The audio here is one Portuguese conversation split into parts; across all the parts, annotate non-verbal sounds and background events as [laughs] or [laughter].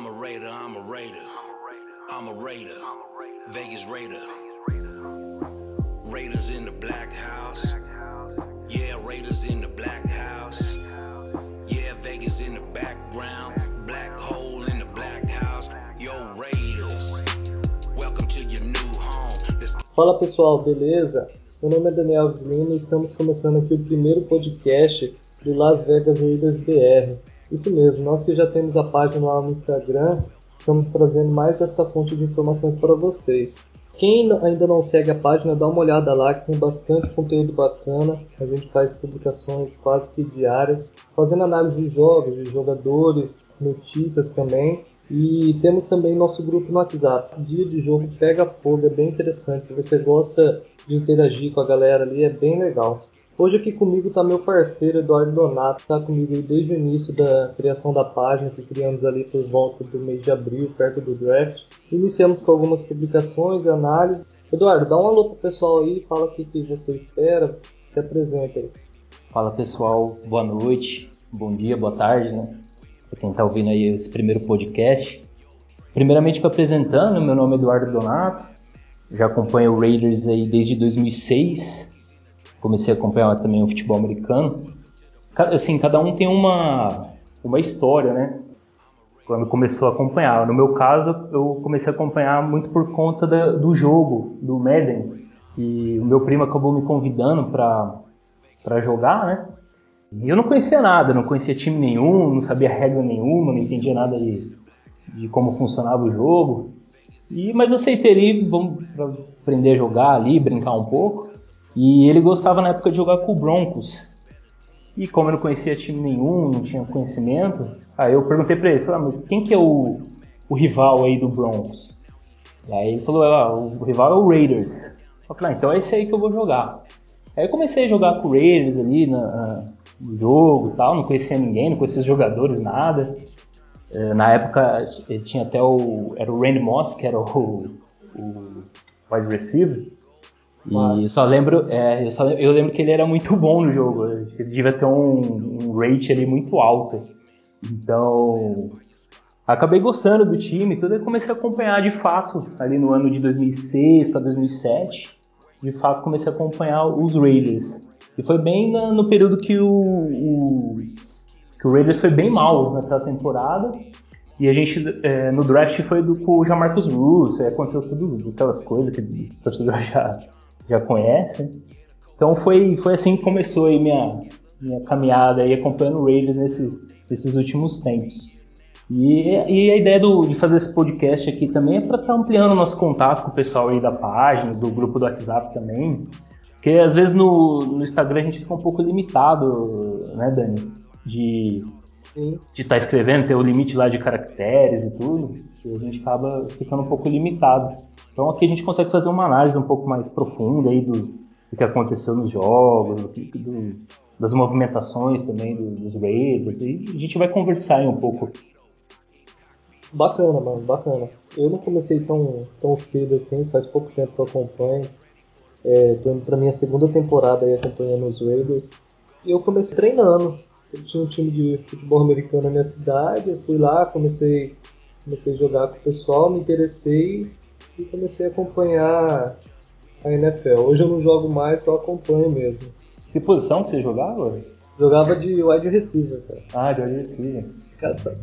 I'm a Raider, I'm a Raider. I'm a Raider. Vegas Raider. Raiders in the black house. Yeah, Raiders in the black house. Yeah, Vegas in the background. Black hole in the black house. Yo, Raiders. Welcome to your new home. This Fala pessoal, beleza? Meu nome é Daniel Lima e estamos começando aqui o primeiro podcast do Las Vegas Raiders BR. Isso mesmo, nós que já temos a página lá no Instagram, estamos trazendo mais esta fonte de informações para vocês. Quem ainda não segue a página, dá uma olhada lá que tem bastante conteúdo bacana. A gente faz publicações quase que diárias, fazendo análise de jogos, de jogadores, notícias também. E temos também nosso grupo no WhatsApp. Dia de jogo pega fogo, é bem interessante. Se você gosta de interagir com a galera ali, é bem legal. Hoje aqui comigo está meu parceiro Eduardo Donato, está comigo desde o início da criação da página, que criamos ali por volta do mês de abril, perto do draft. Iniciamos com algumas publicações e análises. Eduardo, dá um alô pro pessoal aí, fala o que, que você espera, se apresenta aí. Fala pessoal, boa noite, bom dia, boa tarde, né? Pra quem tá ouvindo aí esse primeiro podcast. Primeiramente me apresentando, meu nome é Eduardo Donato, já acompanho o Raiders aí desde 2006, comecei a acompanhar também o futebol americano. Assim, cada um tem uma, uma história, né? Quando começou a acompanhar. No meu caso, eu comecei a acompanhar muito por conta da, do jogo, do Madden. E o meu primo acabou me convidando para jogar, né? E eu não conhecia nada, não conhecia time nenhum, não sabia regra nenhuma, não entendia nada de, de como funcionava o jogo. E, mas eu aceitei ali, vamos aprender a jogar ali, brincar um pouco. E ele gostava na época de jogar com o Broncos. E como eu não conhecia time nenhum, não tinha conhecimento, aí eu perguntei pra ele, falei, ah, mas quem que é o, o rival aí do Broncos? E aí ele falou, ah, o rival é o Raiders. Eu falei, ah, então é esse aí que eu vou jogar. Aí eu comecei a jogar com o Raiders ali na, no jogo e tal, não conhecia ninguém, não conhecia os jogadores, nada. Na época ele tinha até o. Era o Randy Moss, que era o, o wide receiver. E só lembro, é, eu, só, eu lembro que ele era muito bom no jogo. Ele devia ter um, um rate ali muito alto. Então, acabei gostando do time, tudo e comecei a acompanhar de fato ali no ano de 2006 para 2007. De fato, comecei a acompanhar os Raiders. E foi bem na, no período que o, o, que o Raiders foi bem mal naquela temporada. E a gente, é, no draft, foi do, com o Jamarcus Russo, aconteceu tudo aquelas coisas que os torcedores já, já conhecem. Então foi, foi assim que começou aí minha, minha caminhada aí acompanhando o Raiders nesse, nesses últimos tempos. E, e a ideia do, de fazer esse podcast aqui também é para estar tá ampliando o nosso contato com o pessoal aí da página, do grupo do WhatsApp também. Porque às vezes no, no Instagram a gente fica um pouco limitado, né, Dani? De estar tá escrevendo, ter o limite lá de caracteres e tudo, e a gente acaba ficando um pouco limitado. Então aqui a gente consegue fazer uma análise um pouco mais profunda aí do, do que aconteceu nos jogos, do, do, das movimentações também dos Raiders, e a gente vai conversar aí um pouco. Bacana, mano, bacana. Eu não comecei tão, tão cedo assim, faz pouco tempo que eu acompanho. É, tô indo pra minha segunda temporada aí acompanhando os Raiders. E eu comecei treinando. Eu tinha um time de futebol americano na minha cidade, eu fui lá, comecei, comecei a jogar com o pessoal, me interessei e comecei a acompanhar a NFL. Hoje eu não jogo mais, só acompanho mesmo. Que posição que você jogava? Jogava de wide receiver, cara. Ah, de wide receiver.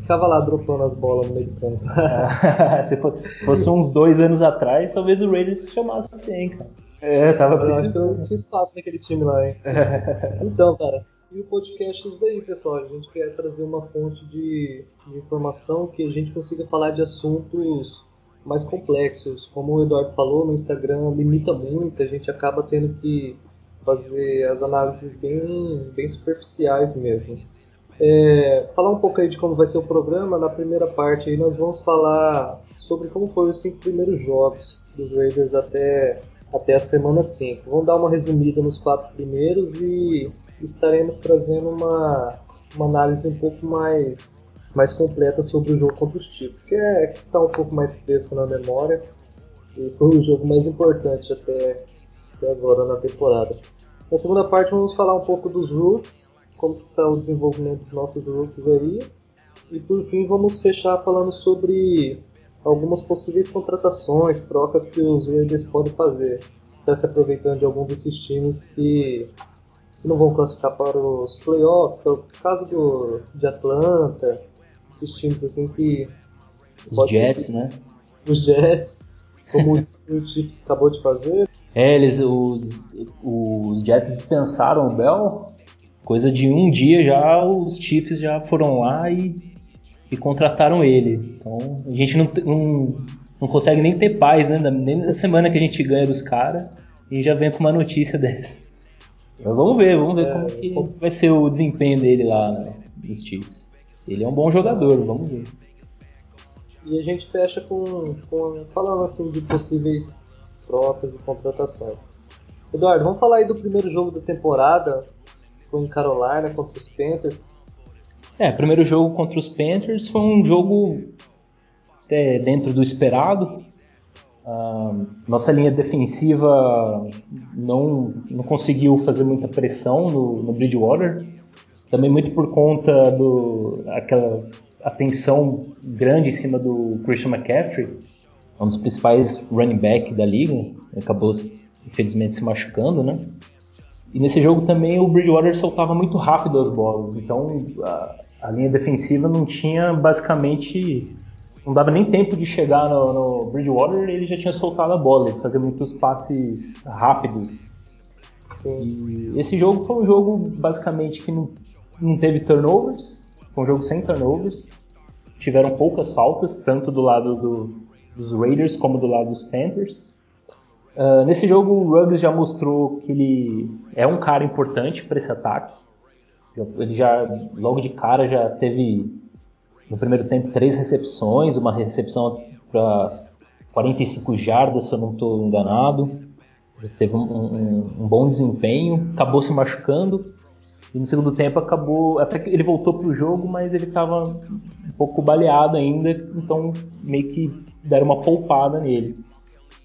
Ficava lá dropando as bolas no meio do campo. [laughs] se, fosse, uns dois anos atrás, talvez o Raiders se chamasse assim, cara. É, tava. Eu acho que eu tinha espaço naquele time lá, hein? [laughs] então, cara, e o podcast é isso daí, pessoal. A gente quer trazer uma fonte de, de, informação que a gente consiga falar de assuntos mais complexos. Como o Eduardo falou, no Instagram limita muito, a gente acaba tendo que fazer as análises bem, bem superficiais mesmo. É, falar um pouco aí de como vai ser o programa. Na primeira parte aí nós vamos falar sobre como foram os cinco primeiros jogos dos Raiders até até a semana 5. Vamos dar uma resumida nos quatro primeiros e estaremos trazendo uma, uma análise um pouco mais, mais completa sobre o jogo contra os Chiefs, que, é, que está um pouco mais fresco na memória e foi o jogo mais importante até, até agora na temporada. Na segunda parte vamos falar um pouco dos rooks, como está o desenvolvimento dos nossos rooks aí, E por fim, vamos fechar falando sobre algumas possíveis contratações, trocas que os Raiders podem fazer. Está se aproveitando de algum desses times que, que, não vão classificar para os playoffs, que é o caso do, de Atlanta, esses times assim que. Os Jets, né? Os Jets, como o [laughs] Chips acabou de fazer. É, eles, os, os Jets dispensaram o Bell. Coisa de um dia já os Chiefs já foram lá e, e contrataram ele. Então a gente não, não, não consegue nem ter paz, né? Nem na semana que a gente ganha dos caras e já vem com uma notícia [laughs] dessa. Mas vamos ver, vamos ver é, como que vai ser o desempenho dele lá né, nos Chiefs. Ele é um bom jogador, vamos ver. E a gente fecha com, com falando assim de possíveis trocas e contratações. Eduardo, vamos falar aí do primeiro jogo da temporada. Foi em Carolina contra os Panthers. É, primeiro jogo contra os Panthers foi um jogo é, dentro do esperado. Uh, nossa linha defensiva não, não conseguiu fazer muita pressão no, no Bridgewater. Também muito por conta do aquela atenção grande em cima do Christian McCaffrey, um dos principais running back da liga, acabou infelizmente se machucando, né? E nesse jogo também o Bridgewater soltava muito rápido as bolas, então a, a linha defensiva não tinha basicamente não dava nem tempo de chegar no, no Bridgewater ele já tinha soltado a bola, ele fazia muitos passes rápidos. Sim. E esse jogo foi um jogo basicamente que não, não teve turnovers, foi um jogo sem turnovers. Tiveram poucas faltas, tanto do lado do, dos Raiders como do lado dos Panthers. Uh, nesse jogo, o Ruggs já mostrou que ele é um cara importante para esse ataque. Ele já, logo de cara, já teve no primeiro tempo três recepções, uma recepção para 45 jardas, se eu não estou enganado. Teve um, um, um, bom desempenho, acabou se machucando. E no segundo tempo acabou. Até que ele voltou para o jogo, mas ele estava um pouco baleado ainda, então meio que deram uma poupada nele.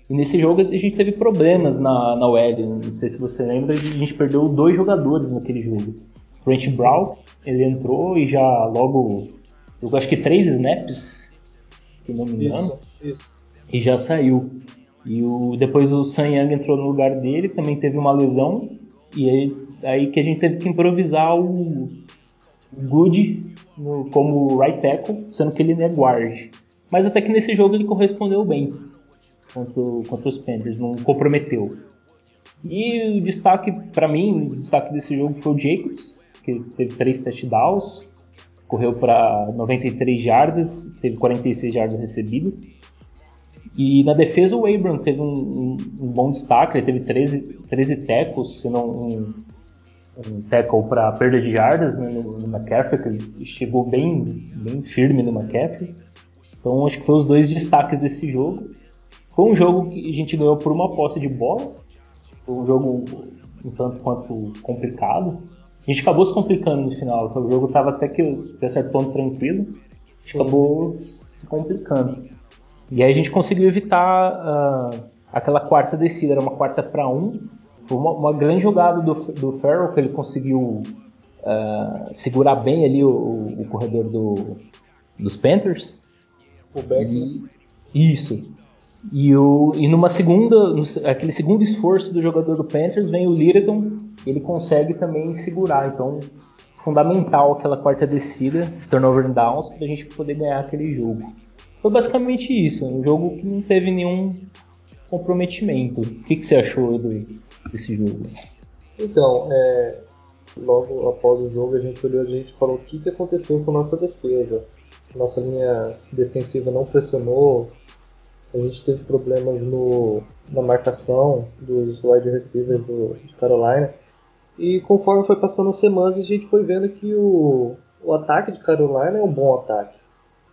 E nesse jogo a gente teve problemas na, na OL, não sei se você lembra, a gente perdeu dois jogadores naquele jogo. Brent Brown, ele entrou e já logo, eu acho que três snaps, se não me engano, isso, isso. e já saiu. E o, depois o Sam Young entrou no lugar dele, também teve uma lesão, e aí, aí que a gente teve que improvisar o, Good no, como right tackle, sendo que ele é guard. Mas até que nesse jogo ele correspondeu bem contra, contra os Panthers, não comprometeu. E o destaque, para mim, o destaque desse jogo foi o Jacobs, que teve três touchdowns, correu para 93 jardas, teve 46 jardas recebidas. E na defesa o Abram teve um, um, um bom destaque, ele teve 13, 13 tackles, se não um, um tackle para perda de jardas né, no, no McCaffrey, que ele chegou bem, bem firme no McCaffrey. Então acho que foi os dois destaques desse jogo. Foi um jogo que a gente ganhou por uma posse de bola. Foi um jogo um tanto quanto complicado. A gente acabou se complicando no final. O jogo estava até que até certo ponto tranquilo. A gente acabou se complicando. E aí a gente conseguiu evitar uh, aquela quarta descida. Era uma quarta para um. Foi uma, uma, grande jogada do, do Farrell que ele conseguiu uh, segurar bem ali o, o corredor do, dos Panthers o Beckman. Isso. E, o, e numa segunda, aquele segundo esforço do jogador do Panthers, vem o Littleton, ele consegue também segurar. Então, fundamental aquela quarta descida, turnover downs, para a gente poder ganhar aquele jogo. Foi basicamente isso, um jogo que não teve nenhum comprometimento. O que, que você achou do, desse jogo? Então, é, logo após o jogo a gente olhou gente falou o que, que aconteceu com a nossa defesa nossa linha defensiva não pressionou, a gente teve problemas no, na marcação dos wide receivers do, de Carolina. E conforme foi passando as semanas, a gente foi vendo que o, o ataque de Carolina é um bom ataque.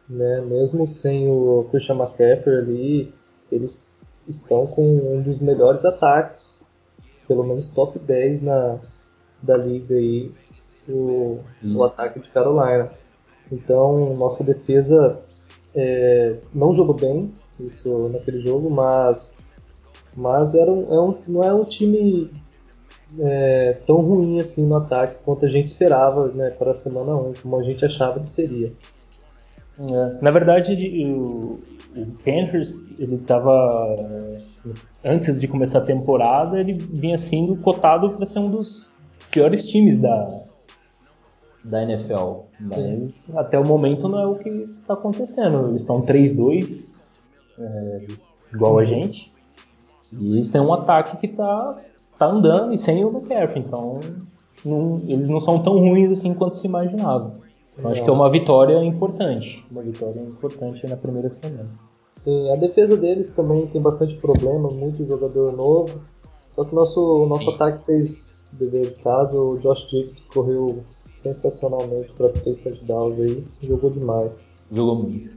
Né? Mesmo sem o Christian McCaffrey ali, eles estão com um dos melhores ataques, pelo menos top 10 na, da liga aí, o, o ataque de Carolina. Então, nossa defesa é, não jogou bem isso naquele jogo, mas, mas era um, é um, não é um time é, tão ruim assim no ataque quanto a gente esperava né, para a semana 1, como a gente achava que seria. É. Na verdade, o, o Panthers, ele estava antes de começar a temporada, ele vinha sendo cotado para ser um dos piores times da, da NFL. Sim. Mas até o momento não é o que está acontecendo. Eles estão 3-2, é, igual a gente. E eles têm um ataque que está tá andando e sem o McCaffrey. Então não, eles não são tão ruins assim quanto se imaginava. Eu acho que é uma vitória importante. Uma vitória importante na primeira semana. Sim, a defesa deles também tem bastante problema, muito jogador novo. Só que o nosso, nosso ataque fez dever de casa, o Josh Jacobs correu sensacionalmente para três touchdowns aí, jogou demais. Jogou muito.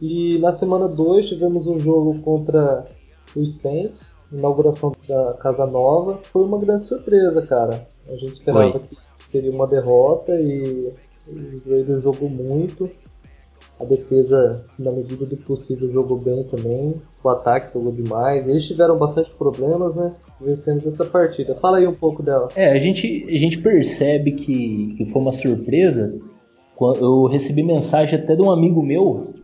E na semana 2 tivemos um jogo contra os Saints, inauguração da Casa Nova. Foi uma grande surpresa, cara. A gente esperava que seria uma derrota e o Raiders jogou muito. A defesa, na medida do possível, jogou bem também. O ataque jogou demais. Eles tiveram bastante problemas, né? Vencemos essa partida. Fala aí um pouco dela. É, a gente, a gente percebe que, que foi uma surpresa. Eu recebi mensagem até de um amigo meu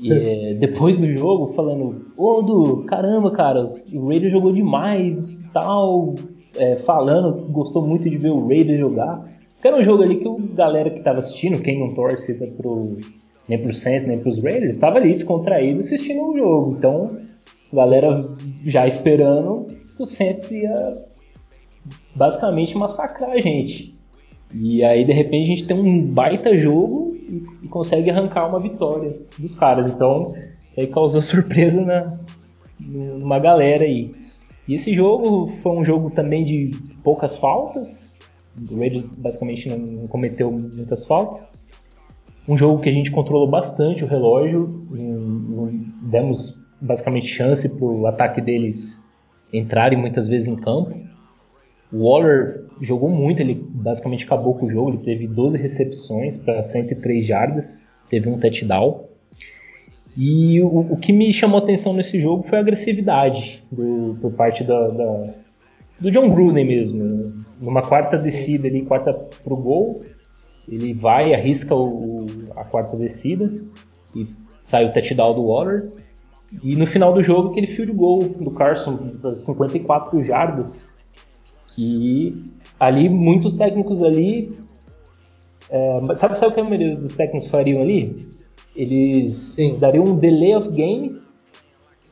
e, [laughs] é, depois do jogo falando: Ô Du, caramba, cara, o Raiders jogou demais tal. É, falando gostou muito de ver o Raiders jogar. Que era um jogo ali que o galera que tava assistindo, quem não torce pro, nem pro Saints, nem pros Raiders, estava ali descontraído assistindo o jogo. Então, a galera já esperando que o Saints ia basicamente massacrar a gente. E aí, de repente, a gente tem um baita jogo e, e consegue arrancar uma vitória dos caras. Então, isso aí causou [laughs] surpresa na, numa galera aí. E esse jogo foi um jogo também de poucas faltas. O Raiders basicamente não cometeu muitas faltas um jogo que a gente controlou bastante o relógio, demos basicamente chance para o ataque deles entrarem muitas vezes em campo. O Waller jogou muito, ele basicamente acabou com o jogo, ele teve 12 recepções para 103 jardas, teve um touchdown. E o, o, que me chamou atenção nesse jogo foi a agressividade do, por parte da, da, do John Gruden mesmo. Numa quarta descida ali, quarta pro gol, ele vai, arrisca o, a quarta descida e sai o touchdown do Waller. E no final do jogo, aquele field goal do Carson, 54 jardas, que ali muitos técnicos ali. É, sabe, sabe o que a maioria dos técnicos fariam ali? Eles Sim. dariam um delay of game,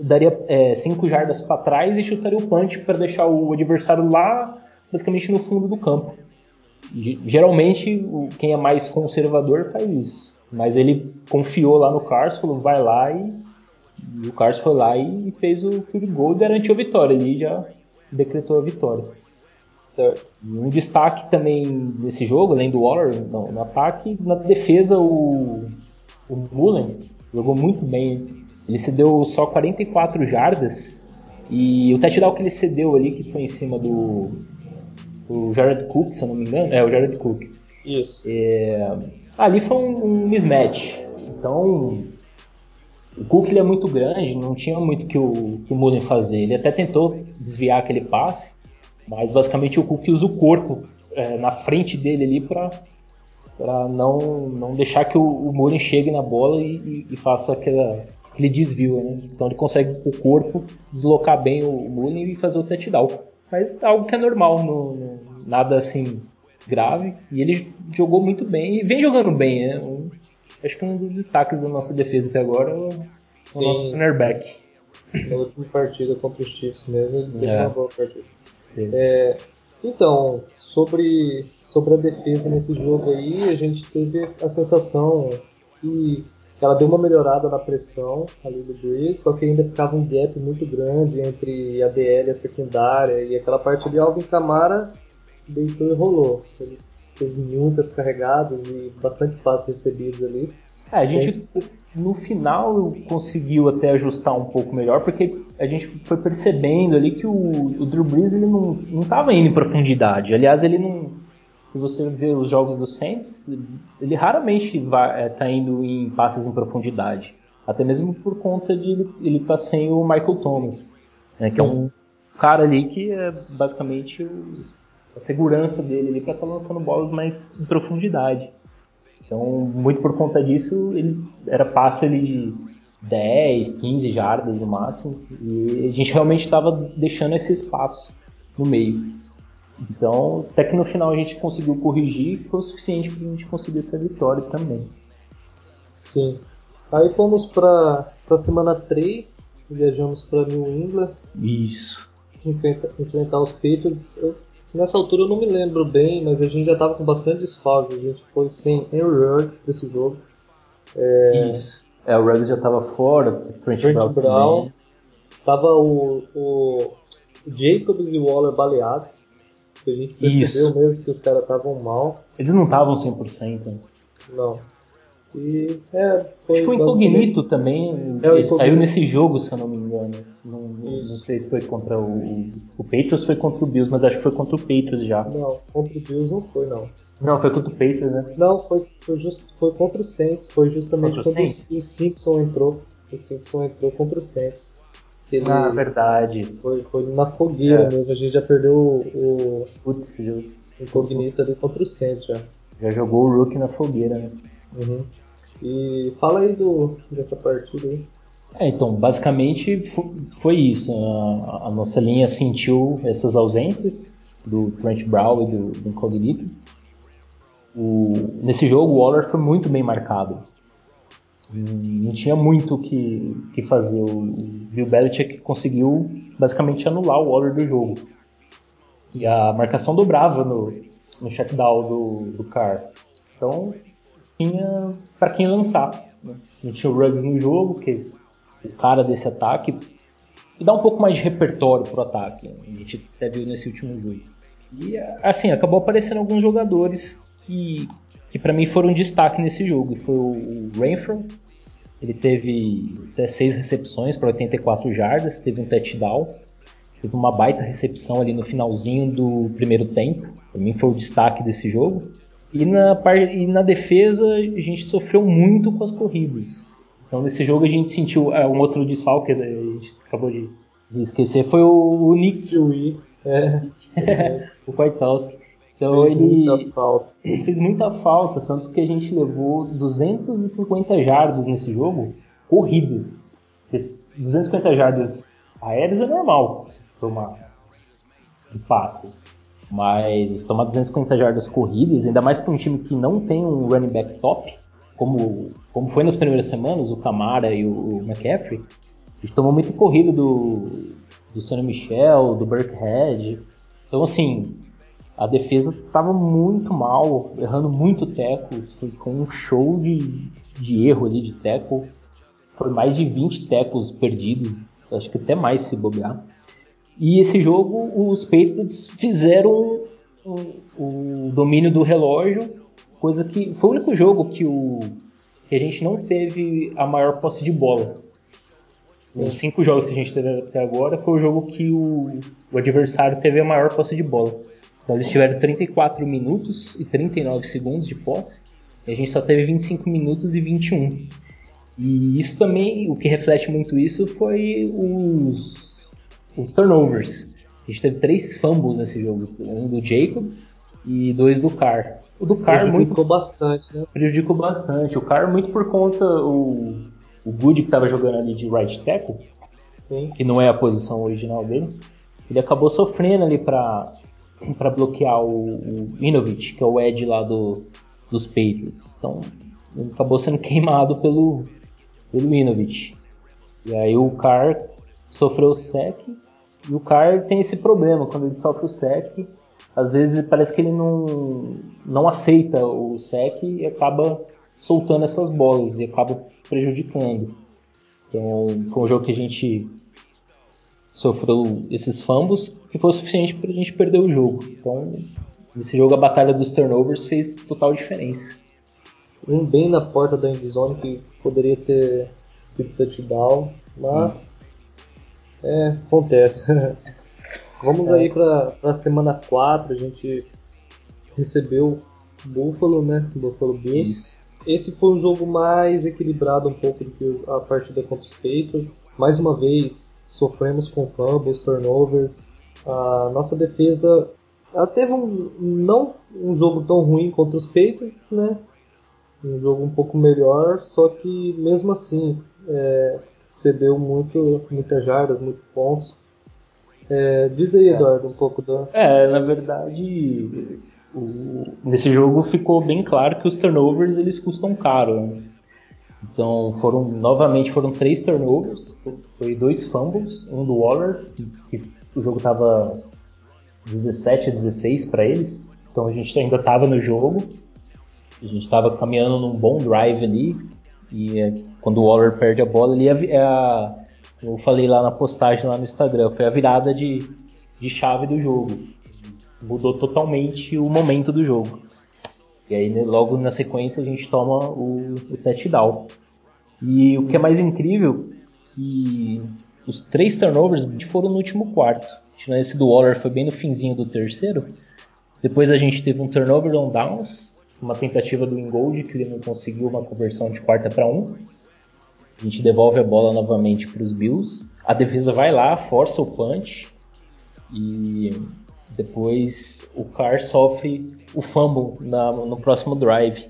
daria 5 é, jardas para trás e chutaria o punch para deixar o adversário lá, basicamente no fundo do campo. Geralmente, quem é mais conservador faz isso. Mas ele confiou lá no Carson, falou, vai lá e, e o Carson foi lá e fez o field goal e garantiu a vitória. Ele já decretou a vitória. Certo. E um destaque também nesse jogo, além do Waller no, no ataque, na defesa o, o Mullen jogou muito bem. Ele cedeu só 44 jardas e o touchdown que ele cedeu ali, que foi em cima do, o Jared Cook, se eu não me engano. É, o Jared Cook. Isso. É, ali foi um, um, mismatch. Então, o Cook ele é muito grande, não tinha muito que o, que o Mullen fazer. Ele até tentou desviar aquele passe, mas basicamente o Cook usa o corpo é, na frente dele ali para para não, não deixar que o, o Mullen chegue na bola e, e, e faça aquela, aquele desvio. Né? Então ele consegue com o corpo deslocar bem o, o Mullen e fazer o touchdown. Mas algo que é normal, no, no, nada assim grave. E ele jogou muito bem e vem jogando bem. Né? Um, acho que um dos destaques da nossa defesa até agora é o, o nosso cornerback. Na última partida contra os Chiefs mesmo, ele teve é. uma boa partida. É, então, sobre, sobre a defesa nesse jogo aí, a gente teve a sensação que ela deu uma melhorada na pressão ali do Breeze, só que ainda ficava um gap muito grande entre a DL e a secundária, e aquela parte de Alvin Camara deitou e rolou. Ele teve muitas carregadas e bastante passos recebidos ali. É, a gente no final conseguiu até ajustar um pouco melhor, porque a gente foi percebendo ali que o, o Drew Brees ele não estava indo em profundidade. Aliás, ele não se você vê os jogos do Saints, ele raramente vai, é, tá indo em passes em profundidade. Até mesmo por conta de ele, ele tá sem o Michael Thomas, né, que é um cara ali que é basicamente o, a segurança dele ali para estar tá lançando bolas mais em profundidade. Então, muito por conta disso, ele, era passe ali de 10, 15 jardas no máximo, e a gente realmente estava deixando esse espaço no meio. Então, até que no final a gente conseguiu corrigir e foi o suficiente para a gente conseguir essa vitória também. Sim. Aí fomos para a semana 3, viajamos para New England. Isso. Enfrenta, enfrentar os Patriots. Eu, nessa altura eu não me lembro bem, mas a gente já estava com bastante desfalque. A gente foi sem Henry Ruggs para esse jogo. É... Isso. É, o Ruggs já estava fora, Trent, Trent Brown. Brown. Tava o, o Jacobs e o Waller baleados. A gente percebeu Isso. mesmo que os caras estavam mal. Eles não estavam 100%. Não. E é, foi Acho que o Incognito também é, ele saiu nesse jogo, se eu não me engano. Não, não sei se foi contra o. O Patriots foi contra o Bills, mas acho que foi contra o Patriots já. Não, contra o Bills não foi, não. Não, foi contra o Patriots, né? Não, foi, foi, just, foi contra o Saints. Foi justamente contra quando o, o Simpson entrou. O Simpson entrou contra o Saints. Ele ah, verdade. Foi, foi na fogueira é. mesmo. A gente já perdeu o. Putz, o Incognito ali contra o Saints já. Já jogou o Rook na fogueira, né? Uhum. E fala aí do, dessa partida aí. É, então, basicamente foi isso. A, a, nossa linha sentiu essas ausências do Trent Brown e do, do Incognito. O, nesse jogo, o Waller foi muito bem marcado. Não tinha muito o que, que fazer. O Bill Belichick conseguiu basicamente anular o Waller do jogo. E a marcação dobrava no, no checkdown do, do Carr. Então, tinha para quem lançar. Né? Não tinha o Ruggs no jogo, que o cara desse ataque. E dá um pouco mais de repertório pro ataque. Né? A gente até viu nesse último jogo. E assim, acabou aparecendo alguns jogadores que, que para mim foram um destaque nesse jogo. Foi o Renfro, ele teve até seis recepções para 84 jardas, teve um touchdown, teve uma baita recepção ali no finalzinho do primeiro tempo. Para mim foi o destaque desse jogo. E na, e na defesa a gente sofreu muito com as corridas. Então nesse jogo a gente sentiu é, um outro desfalque, a gente acabou de, de esquecer, foi o, o Nick. O, é. [laughs] o Kwiatkowski. Então fez ele, muita ele fez muita falta, tanto que a gente levou 250 jardas nesse jogo, corridas. 250 jardas aéreas é normal tomar um passe. Mas tomar 250 jardas corridas, ainda mais para um time que não tem um running back top, como, como foi nas primeiras semanas, o Camara e o, o McCaffrey, a gente tomou muita corrida do, do Sonny Michel, do Burkhead. Então, assim, a defesa estava muito mal, errando muito teco. Foi, foi, um show de, de erro ali de teco. Foi mais de 20 tecos perdidos, acho que até mais se bobear. E esse jogo, os Patriots fizeram o, o domínio do relógio, coisa que foi o único jogo que, o, que a gente não teve a maior posse de bola. Sim. Os cinco jogos que a gente teve até agora foi o jogo que o, o adversário teve a maior posse de bola. Então eles tiveram 34 minutos e 39 segundos de posse, e a gente só teve 25 minutos e 21. E isso também, o que reflete muito isso foi os os turnovers. A gente teve três fumbles nesse jogo, um do Jacobs e dois do Carr. O do Carr prejudicou muito bastante, né? Prejudicou bastante. O Carr muito por conta o o Good que estava jogando ali de right tackle, Sim. que não é a posição original dele. Ele acabou sofrendo ali para para bloquear o, o Inovich, que é o Ed lá do, dos Patriots. Então, acabou sendo [laughs] queimado pelo pelo Inovich. E aí o Carr sofreu o sec e o Carr tem esse problema, quando ele sofre o sec, às vezes parece que ele não, não aceita o sec e acaba soltando essas bolas e acaba prejudicando. Então foi um jogo que a gente sofreu esses fumbles que foi o suficiente para a gente perder o jogo. Então nesse jogo a batalha dos turnovers fez total diferença. Um bem na porta da endzone que poderia ter sido touchdown, mas é, acontece. [laughs] Vamos é. aí para a semana 4, a gente recebeu Buffalo, né? Buffalo Bills. Esse foi um jogo mais equilibrado um pouco do que a partida contra os Patriots. Mais uma vez, sofremos com fumbles, turnovers. A nossa defesa ela teve um não um jogo tão ruim contra os Patriots, né? um jogo um pouco melhor, só que mesmo assim é, cedeu muito, muitas jardas, muitos pontos. É, diz aí, é. Eduardo, um pouco da. É, na verdade, o, nesse jogo ficou bem claro que os turnovers eles custam caro. Né? Então foram novamente foram três turnovers, foi dois fumbles, um do Waller, que, o jogo estava 17 a 16 para eles, então a gente ainda estava no jogo, a gente estava caminhando num bom drive ali. E é, quando o Waller perde a bola ali é, é a, eu falei lá na postagem lá no Instagram, foi a virada de, de chave do jogo, mudou totalmente o momento do jogo. E aí, né, logo na sequência, a gente toma o, o touchdown. E o que é mais incrível, que os três turnovers foram no último quarto. Esse do Waller foi bem no finzinho do terceiro. Depois a gente teve um turnover on downs, uma tentativa do Ingold, que ele não conseguiu uma conversão de quarta para um. A gente devolve a bola novamente para os Bills. A defesa vai lá, força o punch. E depois o Carr sofre o fumble na, no próximo drive.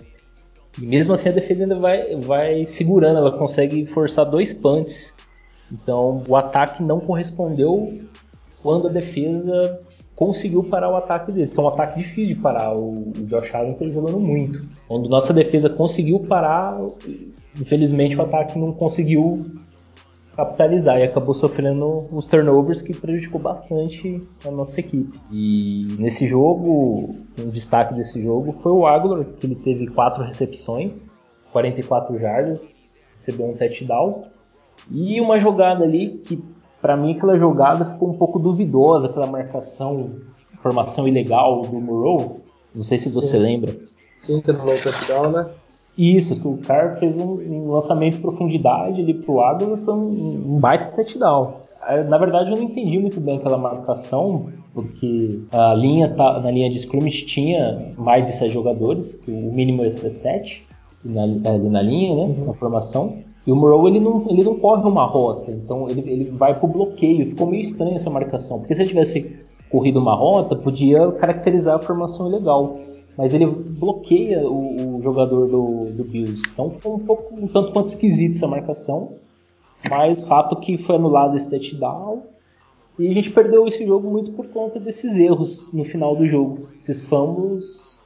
E mesmo assim a defesa ainda vai, vai segurando, ela consegue forçar dois punts. Então o ataque não correspondeu quando a defesa conseguiu parar o ataque deles, que é um ataque difícil de parar. O Josh Allen está jogando muito. Quando nossa defesa conseguiu parar, infelizmente o ataque não conseguiu capitalizar e acabou sofrendo os turnovers que prejudicou bastante a nossa equipe. E nesse jogo, um destaque desse jogo foi o Aguilar, que ele teve quatro recepções, 44 jardas, recebeu um touchdown e uma jogada ali que para mim aquela jogada ficou um pouco duvidosa, aquela marcação, formação ilegal do Murrow. Não sei se você Sim. lembra. Sim, que no touchdown, né? Isso, que o cara fez um, um lançamento de profundidade ali pro Águila foi um, um baita touchdown. Na verdade, eu não entendi muito bem aquela marcação, porque a linha tá, na linha de scrimmage tinha mais de 7 jogadores, o mínimo é 7 na, ali na linha, né, uhum. na formação. E o Morrow ele não, ele não corre uma rota, então ele, ele vai pro bloqueio. Ficou meio estranha essa marcação, porque se ele tivesse corrido uma rota, podia caracterizar a formação ilegal mas ele bloqueia o, o jogador do, do, Bills. Então foi um pouco, um tanto quanto esquisito essa marcação, mas fato que foi anulado esse touchdown. E a gente perdeu esse jogo muito por conta desses erros no final do jogo. Esses fumbles,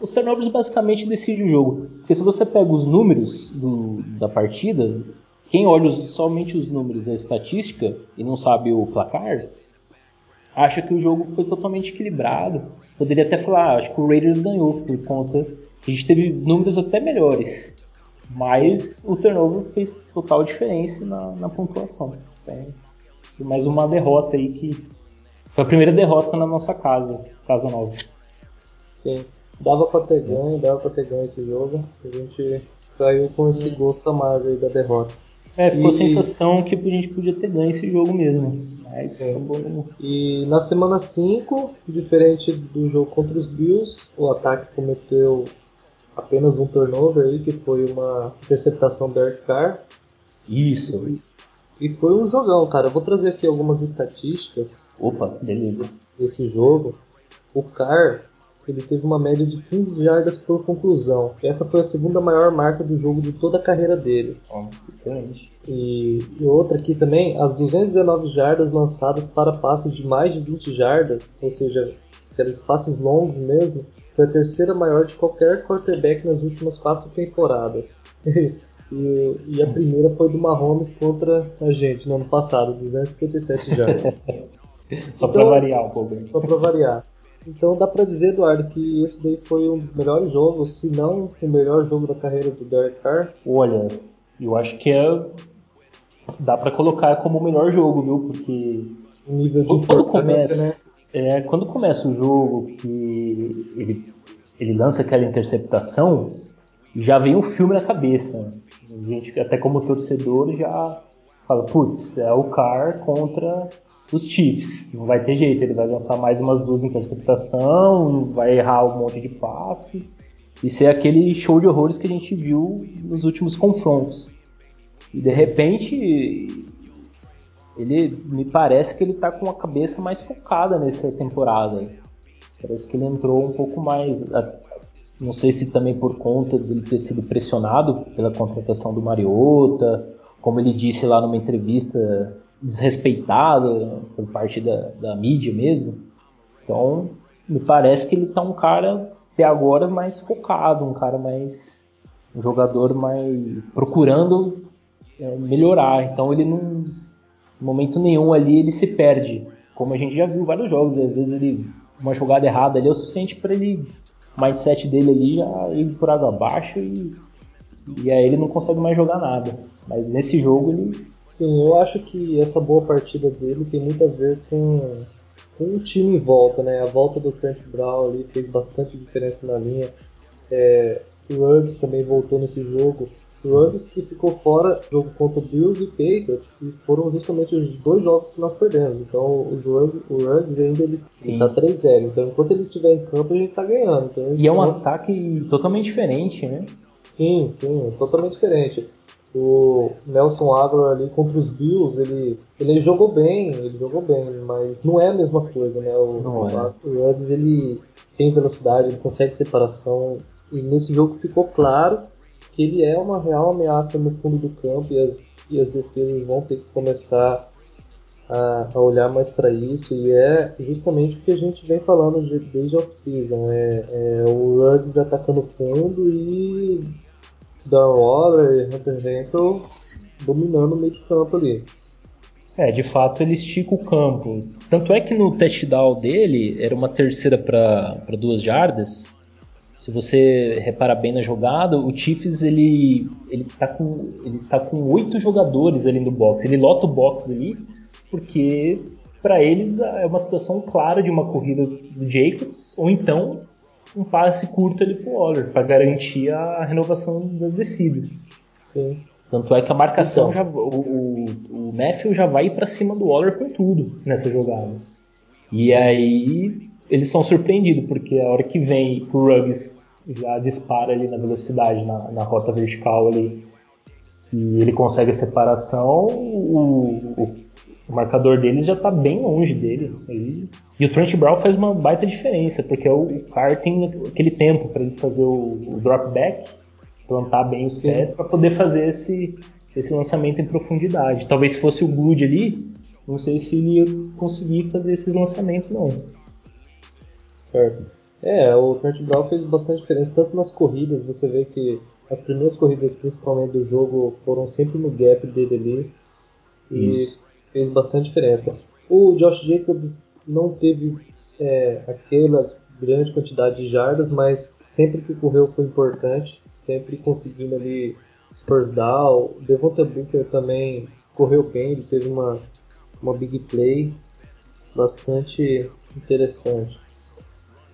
os turnovers basicamente decidem o jogo, porque se você pega os números do, da partida, quem olha os, somente os números, a estatística e não sabe o placar, acha que o jogo foi totalmente equilibrado Poderia até falar, ah, acho que o Raiders ganhou por conta que a gente teve números até melhores. Mas o turnover fez total diferença na, na pontuação. Foi mais uma derrota aí que foi a primeira derrota na nossa casa, casa nova. Sim, dava pra ter ganho, dava pra ter ganho esse jogo. A gente saiu com esse gosto amargo aí da derrota. É, ficou e... a sensação que a gente podia ter ganho esse jogo mesmo. Mas é. E na semana 5, diferente do jogo contra os Bills, o ataque cometeu apenas um turnover aí, que foi uma interceptação do Eric Carr. Isso. E, e foi um jogão, cara. Eu vou trazer aqui algumas estatísticas. Opa, beleza. Desse jogo. O Carr ele teve uma média de 15 jardas por conclusão. Essa foi a segunda maior marca do jogo de toda a carreira dele. Oh, excelente. E, e, outra aqui também, as 219 jardas lançadas para passes de mais de 20 jardas, ou seja, aqueles passes longos mesmo, foi a terceira maior de qualquer quarterback nas últimas quatro temporadas. [laughs] e, e, a primeira foi do Mahomes contra a gente no ano passado, 257 jardas. [laughs] só então, para variar um pouco. Só para variar. Então dá para dizer, Eduardo, que esse daí foi um dos melhores jogos, se não o melhor jogo da carreira do Derek Carr. Olha, eu acho que é dá para colocar como o melhor jogo, viu? Porque nível de quando começa, né? É, quando começa o jogo que ele, ele lança aquela interceptação, já vem um filme na cabeça. A gente, até como torcedor, já fala, putz, é o Carr contra os Chiefs. Não vai ter jeito, ele vai lançar mais umas duas interceptação, vai errar um monte de passe. E ser aquele show de horrores que a gente viu nos últimos confrontos. E de repente, ele me parece que ele tá com a cabeça mais focada nessa temporada. Parece que ele entrou um pouco mais. Não sei se também por conta dele ter sido pressionado pela contratação do Mariota, como ele disse lá numa entrevista, desrespeitado por parte da, da mídia mesmo. Então, me parece que ele tá um cara até agora mais focado, um cara mais um jogador mais procurando é, melhorar. Então ele não, em momento nenhum ali ele se perde, como a gente já viu vários jogos. Às vezes ele uma jogada errada ali é o suficiente para ele o mindset dele ali já ir por água abaixo e, e aí ele não consegue mais jogar nada. Mas nesse jogo ele. Sim, eu acho que essa boa partida dele tem muito a ver com, com o time em volta, né? A volta do Trent Brown ali fez bastante diferença na linha. É, o Ruggs também voltou nesse jogo. O Ruggs que ficou fora jogo contra o Bills e Patriots, que foram justamente os dois jogos que nós perdemos. Então o Ruggs, o Ruggs ainda ele, ele tá 3-0. Então enquanto ele estiver em campo, a gente tá ganhando. Então, e é um ataque totalmente diferente, né? Sim, sim, totalmente diferente. O Nelson Aguilar ali contra os Bills, ele, ele jogou bem, ele jogou bem, mas não é a mesma coisa, né? O, não é. o Ruggs ele tem velocidade, ele consegue separação, e nesse jogo ficou claro que ele é uma real ameaça no fundo do campo e as, e as defesas vão ter que começar a, a olhar mais para isso e é justamente o que a gente vem falando de, desde off-season é, é, o Ruggs atacando fundo e Darren Waller e Hunter Renfro dominando o meio de campo ali. É, de fato ele estica o campo. Tanto é que no touchdown dele era uma terceira para duas jardas se você reparar bem na jogada, o Chiefs ele, ele, tá com, ele está com oito jogadores ali no box. Ele lota o box ali porque para eles é uma situação clara de uma corrida do Jacobs ou então um passe curto ali pro Waller para garantir a renovação das descidas. Sim. Tanto é que a marcação então. já o, o, o Matthew já vai para cima do Waller com tudo nessa jogada. E aí eles são surpreendidos, porque a hora que vem o Ruggs já dispara ali na velocidade, na, na rota vertical ali, e ele consegue a separação, o, o, o marcador deles já está bem longe dele. E, e, o Trent Brown faz uma baita diferença, porque o, o Carr tem aquele tempo para ele fazer o, o drop back, plantar bem os pés, para poder fazer esse, esse lançamento em profundidade. Talvez se fosse o Good ali, não sei se ele ia conseguir fazer esses lançamentos não. Certo. É, o Trent Brown fez bastante diferença, tanto nas corridas, você vê que as primeiras corridas, principalmente do jogo, foram sempre no gap dele ali. E Isso. Fez bastante diferença. O Josh Jacobs não teve é, aquela grande quantidade de jardas, mas sempre que correu foi importante, sempre conseguindo ali first down. Devonta Booker também correu bem, ele teve uma, uma big play bastante interessante.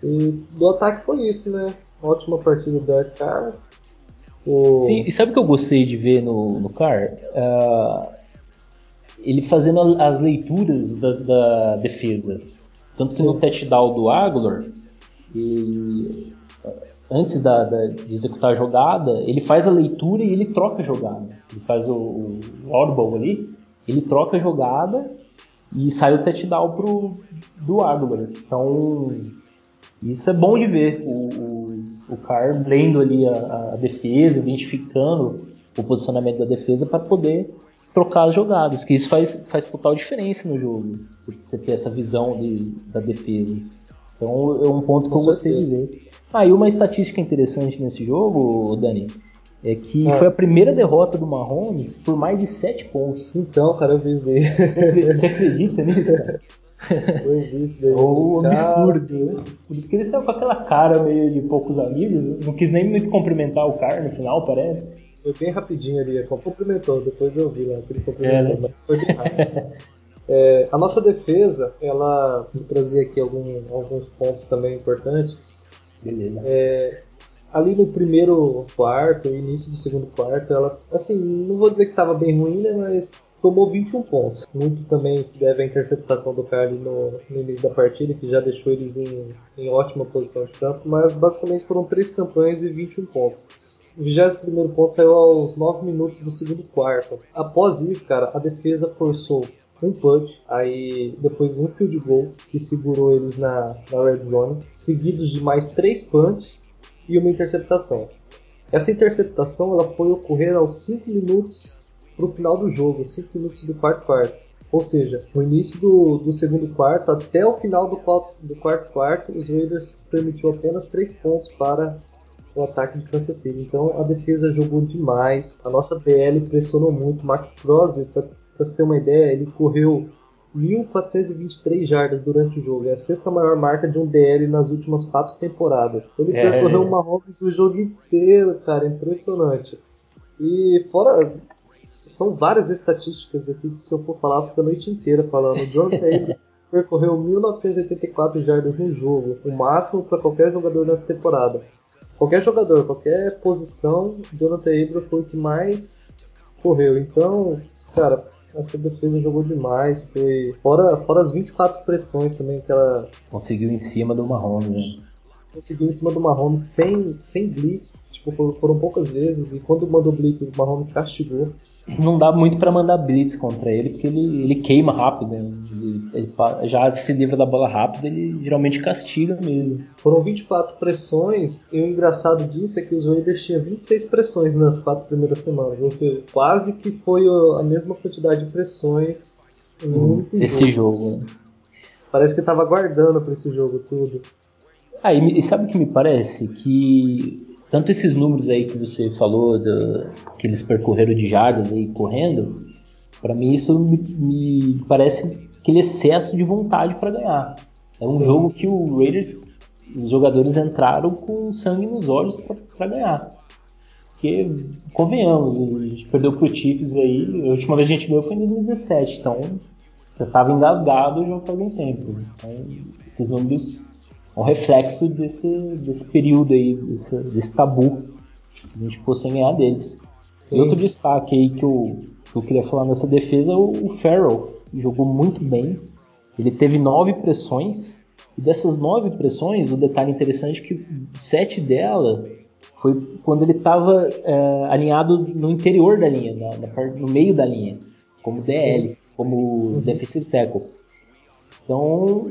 E do ataque foi isso, né? Ótima partida do Derek Carr. O... Sim, e sabe o que eu gostei de ver no, no Carr? Uh, ele fazendo as leituras da, da defesa. Tanto que no touchdown do Aguilar, e antes da, da, de executar a jogada, ele faz a leitura e ele troca a jogada. Ele faz o, o audible ali, ele troca a jogada e sai o touchdown pro, do Aguilar. Então, isso é bom de ver, o, o, o Carr lendo ali a, a, defesa, identificando o posicionamento da defesa para poder trocar as jogadas, que isso faz, faz total diferença no jogo, você ter essa visão de, da defesa. Então é um ponto que Com eu gostei de ver. Ah, e uma estatística interessante nesse jogo, Dani, é que é. foi a primeira derrota do Mahomes por mais de 7 pontos. Então, cara, eu vi isso daí. Você acredita nisso, cara? Eu vi isso daí. Ou absurdo, né? Por isso que ele saiu com aquela cara meio de poucos amigos. Não quis nem muito cumprimentar o cara no final, parece. Foi bem rapidinho ali, cumprimentou, depois eu vi lá que ele cumprimentou, é, né? mas foi bem rápido. [laughs] é, a nossa defesa, ela vou trazer aqui algum, alguns pontos também importantes. Beleza. É, ali no primeiro quarto, início do segundo quarto, ela, assim, não vou dizer que estava bem ruim, né, mas tomou 21 pontos. Muito também se deve à interceptação do Carly no, no, início da partida, que já deixou eles em, em ótima posição de campo, mas basicamente foram três campanhas e 21 pontos. O 21 ponto saiu aos 9 minutos do segundo quarto. Após isso, cara, a defesa forçou um punch, aí depois um field goal que segurou eles na, na red zone, seguidos de mais três punts e uma interceptação. Essa interceptação ela foi ocorrer aos 5 minutos para o final do jogo, 5 minutos do quarto quarto. Ou seja, no início do, do segundo quarto até o final do, do quarto quarto, os Raiders permitiu apenas 3 pontos para o ataque de Kansas City. Então a defesa jogou demais, a nossa DL pressionou muito. Max Crosby, para você ter uma ideia, ele correu 1.423 jardas durante o jogo. É a sexta maior marca de um DL nas últimas quatro temporadas. Ele é. percorreu uma Mahomes o jogo inteiro, cara. Impressionante. E fora. São várias estatísticas aqui que se eu for falar, fica a noite inteira falando. O John Taylor [laughs] percorreu 1.984 jardas no jogo, o máximo para qualquer jogador nessa temporada. Qualquer jogador, qualquer posição, Jonathan Abram foi o que mais correu. Então, cara, essa defesa jogou demais. Foi fora, fora as 24 pressões também que ela. Conseguiu em cima do Mahomes, né? Conseguiu em cima do Mahomes sem, sem blitz. Tipo, foram poucas vezes. E quando mandou blitz, o Mahomes castigou não dá muito para mandar blitz contra ele, porque ele, ele queima rápido. Né? Ele, ele, já se livra da bola rápido, ele geralmente castiga mesmo. Foram 24 pressões, e o engraçado disso é que os Raiders tinham 26 pressões nas quatro primeiras semanas, ou seja, quase que foi a mesma quantidade de pressões um hum, esse jogo. jogo né? Parece que tava aguardando para esse jogo tudo. Ah, e, e sabe o que me parece? Que tanto esses números aí que você falou, do, que eles percorreram de jardas aí correndo, para mim isso me, me, parece aquele excesso de vontade para ganhar. É um Sim. jogo que o Raiders, os jogadores entraram com sangue nos olhos para ganhar. Porque, convenhamos, a gente perdeu pro Chiefs aí, a última vez que a gente ganhou foi em 2017, então já estava engasgado já faz um tempo. Então, esses números um reflexo desse, desse período aí, desse, desse tabu que a gente ficou sem ganhar deles. Sim. E outro destaque aí que eu, que eu queria falar nessa defesa é o, o Farrell, jogou muito bem. Ele teve nove pressões, e dessas nove pressões, o detalhe interessante é que sete dela foi quando ele estava é, alinhado no interior da linha, na, na, no meio da linha, como DL, Sim. como uhum. defensive tackle. Então,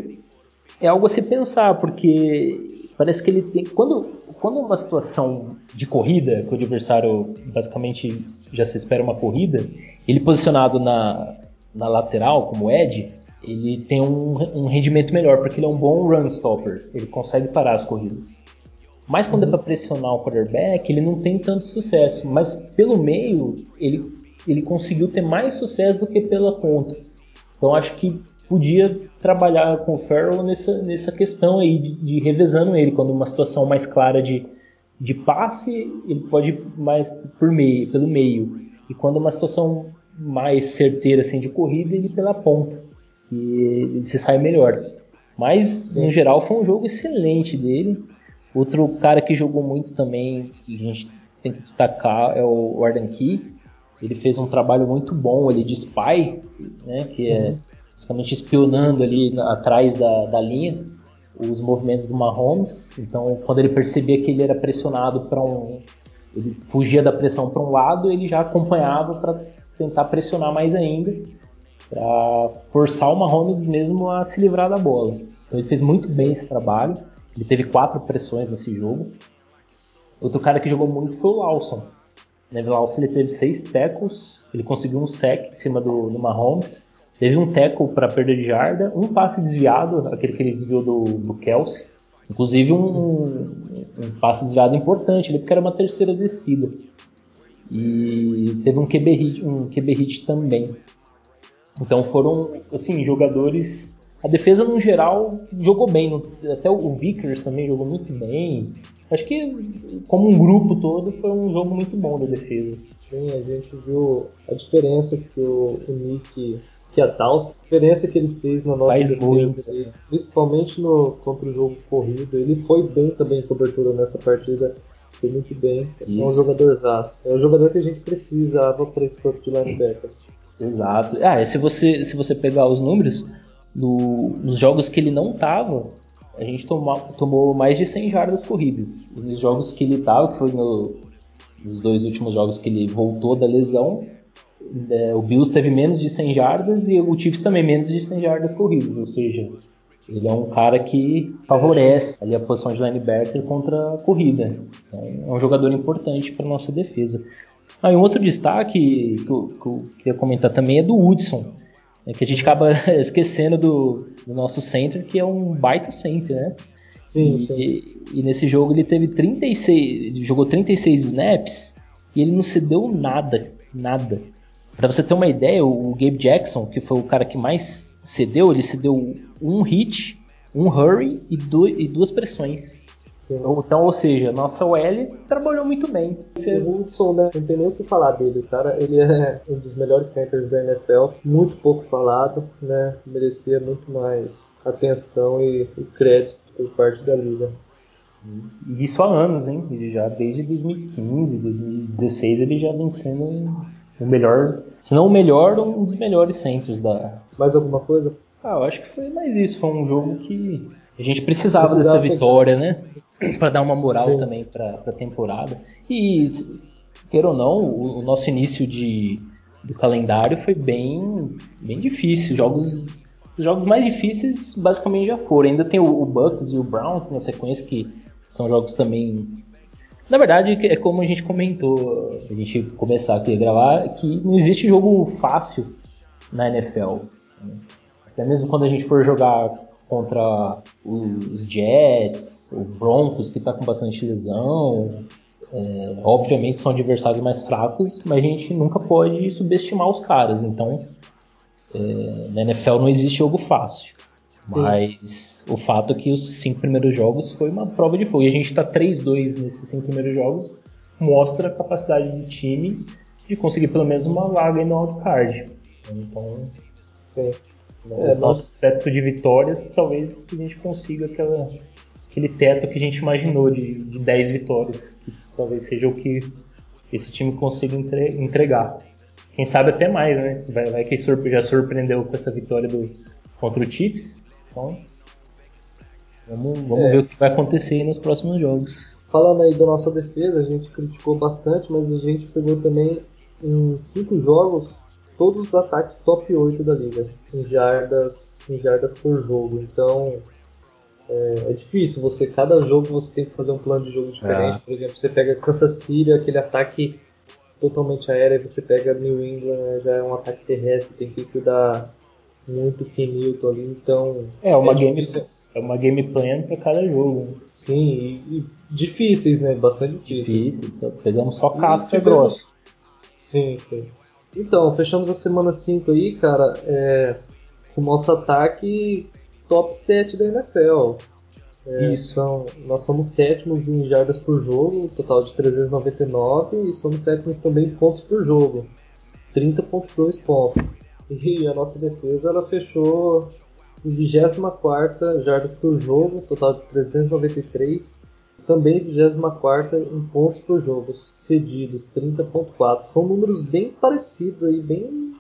é algo a se pensar, porque parece que ele tem. Quando, quando uma situação de corrida, que o adversário basicamente já se espera uma corrida, ele posicionado na, na lateral, como Ed, ele tem um, um, rendimento melhor, porque ele é um bom run stopper, ele consegue parar as corridas. Mas quando é para pressionar o quarterback, ele não tem tanto sucesso. Mas pelo meio, ele, ele conseguiu ter mais sucesso do que pela ponta. Então acho que podia trabalhar com o Farrell nessa, nessa questão aí de, de revezando ele quando uma situação mais clara de, de passe ele pode ir mais por meio, pelo meio e quando uma situação mais certeira assim de corrida ele pela ponta e ele se sai melhor. Mas no geral foi um jogo excelente dele. Outro cara que jogou muito também que a gente tem que destacar é o Arden Key. Ele fez um trabalho muito bom ali de spy, né, que é uhum basicamente espionando ali atrás da, da linha os movimentos do Mahomes. Então, quando ele percebia que ele era pressionado para um. Ele fugia da pressão para um lado, ele já acompanhava para tentar pressionar mais ainda, para forçar o Mahomes mesmo a se livrar da bola. Então, ele fez muito bem esse trabalho. Ele teve quatro pressões nesse jogo. Outro cara que jogou muito foi o Lawson. Neville Lawson ele teve seis tackles, ele conseguiu um sec em cima do, do Mahomes. Teve um tackle para perda de jarda, um passe desviado, aquele que ele desviou do, do Kelsey. Inclusive um, um passe desviado importante, porque era uma terceira descida. E teve um QB hit, um QB hit também. Então foram assim jogadores. A defesa no geral jogou bem, até o Vickers também jogou muito bem. Acho que como um grupo todo foi um jogo muito bom da defesa. Sim, a gente viu a diferença que o, o Nick que a tal diferença que ele fez na nossa Faz defesa, principalmente no, contra o jogo corrido. Ele foi bem também em cobertura nessa partida, foi muito bem. Isso. É um jogador zaço. É um jogador que a gente precisava para esse corpo de linebacker. Exato. Ah, se você, se você pegar os números, no, nos jogos que ele não tava, a gente tomou, tomou mais de 100 jardas corridas. E nos jogos que ele tava, que foi no, nos dois últimos jogos que ele voltou da lesão, é, o Bills teve menos de 100 jardas e o Chiefs também menos de 100 jardas corridas, ou seja, ele é um cara que favorece ali a posição de linebacker contra a corrida. Então, é um jogador importante para nossa defesa. Ah, um outro destaque que eu, que eu, queria comentar também é do Hudson, né, que a gente acaba [laughs] esquecendo do, do, nosso center, que é um baita center, né? Sim, e, sim. E, e, nesse jogo ele teve 36, ele jogou 36 snaps e ele não cedeu nada, nada. Para você ter uma ideia, o Gabe Jackson, que foi o cara que mais cedeu, ele cedeu um hit, um hurry e, do, e duas pressões. Sim. Então, ou seja, nossa OL trabalhou muito bem. O Hudson, né? Não tem nem o que falar dele, cara. Ele é um dos melhores centers da NFL, muito pouco falado, né? Merecia muito mais atenção e, e crédito por parte da liga. E isso há anos, hein? Ele já desde 2015, 2016 ele já vem sendo o melhor, se não o melhor, um dos melhores centros da. Mais alguma coisa? Ah, eu acho que foi mais isso. Foi um jogo que a gente precisava, precisava dessa vitória, né? para dar uma moral Sim. também para a temporada. E, queira ou não, o, o, nosso início de, do calendário foi bem, bem difícil. Jogos, os jogos mais difíceis basicamente já foram. Ainda tem o, o Bucks e o Browns na sequência, que são jogos também. Na verdade, é como a gente comentou, a gente começar aqui a gravar, que não existe jogo fácil na NFL. Até mesmo quando a gente for jogar contra os Jets, o Broncos, que está com bastante lesão. É, obviamente são adversários mais fracos, mas a gente nunca pode subestimar os caras. Então, é, na NFL não existe jogo fácil. Sim. Mas o fato é que os cinco primeiros jogos foi uma prova de fogo. E a gente está 3-2 nesses cinco primeiros jogos, mostra a capacidade do time de conseguir pelo menos uma vaga no wildcard. Então, Sim. É, nosso teto de vitórias, talvez a gente consiga aquela, aquele teto que a gente imaginou de, de 10 vitórias, que talvez seja o que esse time consiga entre, entregar. Quem sabe até mais, né? Vai, vai que já surpreendeu com essa vitória do, contra o Chiefs. Então, vamos, vamos é. ver o que vai acontecer nos próximos jogos. Falando aí da nossa defesa, a gente criticou bastante, mas a gente pegou também em cinco jogos todos os ataques top 8 da liga em jardas, em jardas por jogo. Então é, é, difícil. Você cada jogo você tem que fazer um plano de jogo diferente. É. Por exemplo, você pega Kansas City, aquele ataque totalmente aéreo, e você pega New England, né, já é um ataque terrestre, tem que cuidar muito Ken Newton ali. Então é uma é game é uma game plan para cada jogo. Sim, e, e, difíceis, né? Bastante difíceis. Difíceis. Pegamos só casca grossa. Sim, sim. Então, fechamos a semana 5 aí, cara, é, com o nosso ataque top 7 da NFL. É, Isso. São, nós somos sétimos em jardas por jogo, total de 399, e somos sétimos também em pontos por jogo, 30.2 pontos. E a nossa defesa ela fechou 24 jardas por jogo, total de 393, também 24 em pontos por jogo, cedidos 30.4. São números bem parecidos aí, bem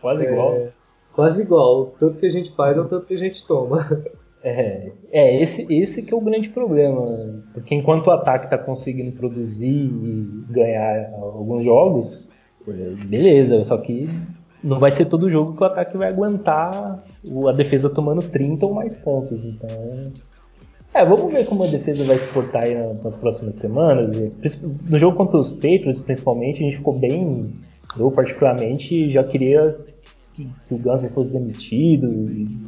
quase é, igual. Quase igual. O tanto que a gente faz é o tanto que a gente toma. [laughs] É, é esse, esse que é o grande problema. Porque enquanto o ataque está conseguindo produzir e ganhar alguns jogos, beleza, só que não vai ser todo jogo que o ataque vai aguentar a defesa tomando 30 ou mais pontos. Então, é, vamos ver como a defesa vai se portar aí nas próximas semanas. No jogo contra os Patriots, principalmente, a gente ficou bem. Eu, particularmente, já queria que, o Gunsman fosse demitido e,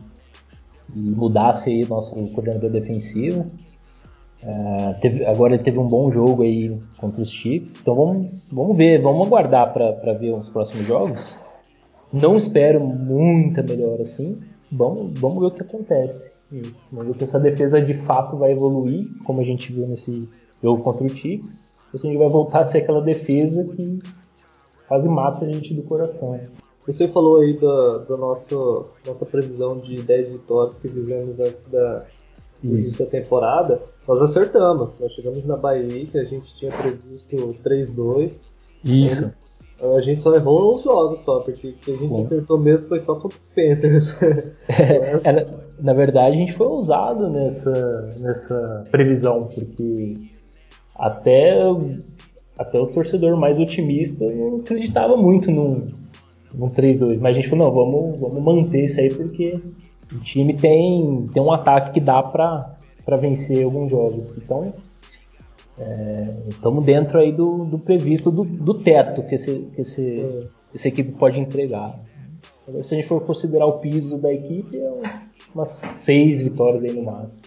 e mudasse aí nosso coordenador defensivo. Uh, teve, agora ele teve um bom jogo aí contra os Chiefs. Então vamos, vamos ver, vamos aguardar para ver os próximos jogos. Não espero muita melhora assim. Vamos, vamos ver o que acontece. Isso. Vamos ver se essa defesa de fato vai evoluir, como a gente viu nesse jogo contra o Chiefs, ou se a gente vai voltar a ser aquela defesa que quase mata a gente do coração. Você falou aí da, da nossa, nossa previsão de 10 vitórias que fizemos antes da, da temporada. Nós acertamos. Nós chegamos na Bahia, que a gente tinha previsto 3-2. Isso. A gente só errou os jogos só, porque o que a gente acertou mesmo foi só contra os Panthers. [laughs] É, era, na verdade, a gente foi ousado nessa, nessa previsão, porque até, até os torcedores mais otimistas não acreditavam muito num, num 3-2. Mas a gente falou, não, vamos, vamos manter isso aí porque o time tem, tem um ataque que dá para vencer alguns jogos. Então, estamos é, dentro aí do, do previsto, do, do, teto que, esse, que esse, essa equipe pode entregar. Se a gente for considerar o piso da equipe, é umas seis vitórias aí no máximo.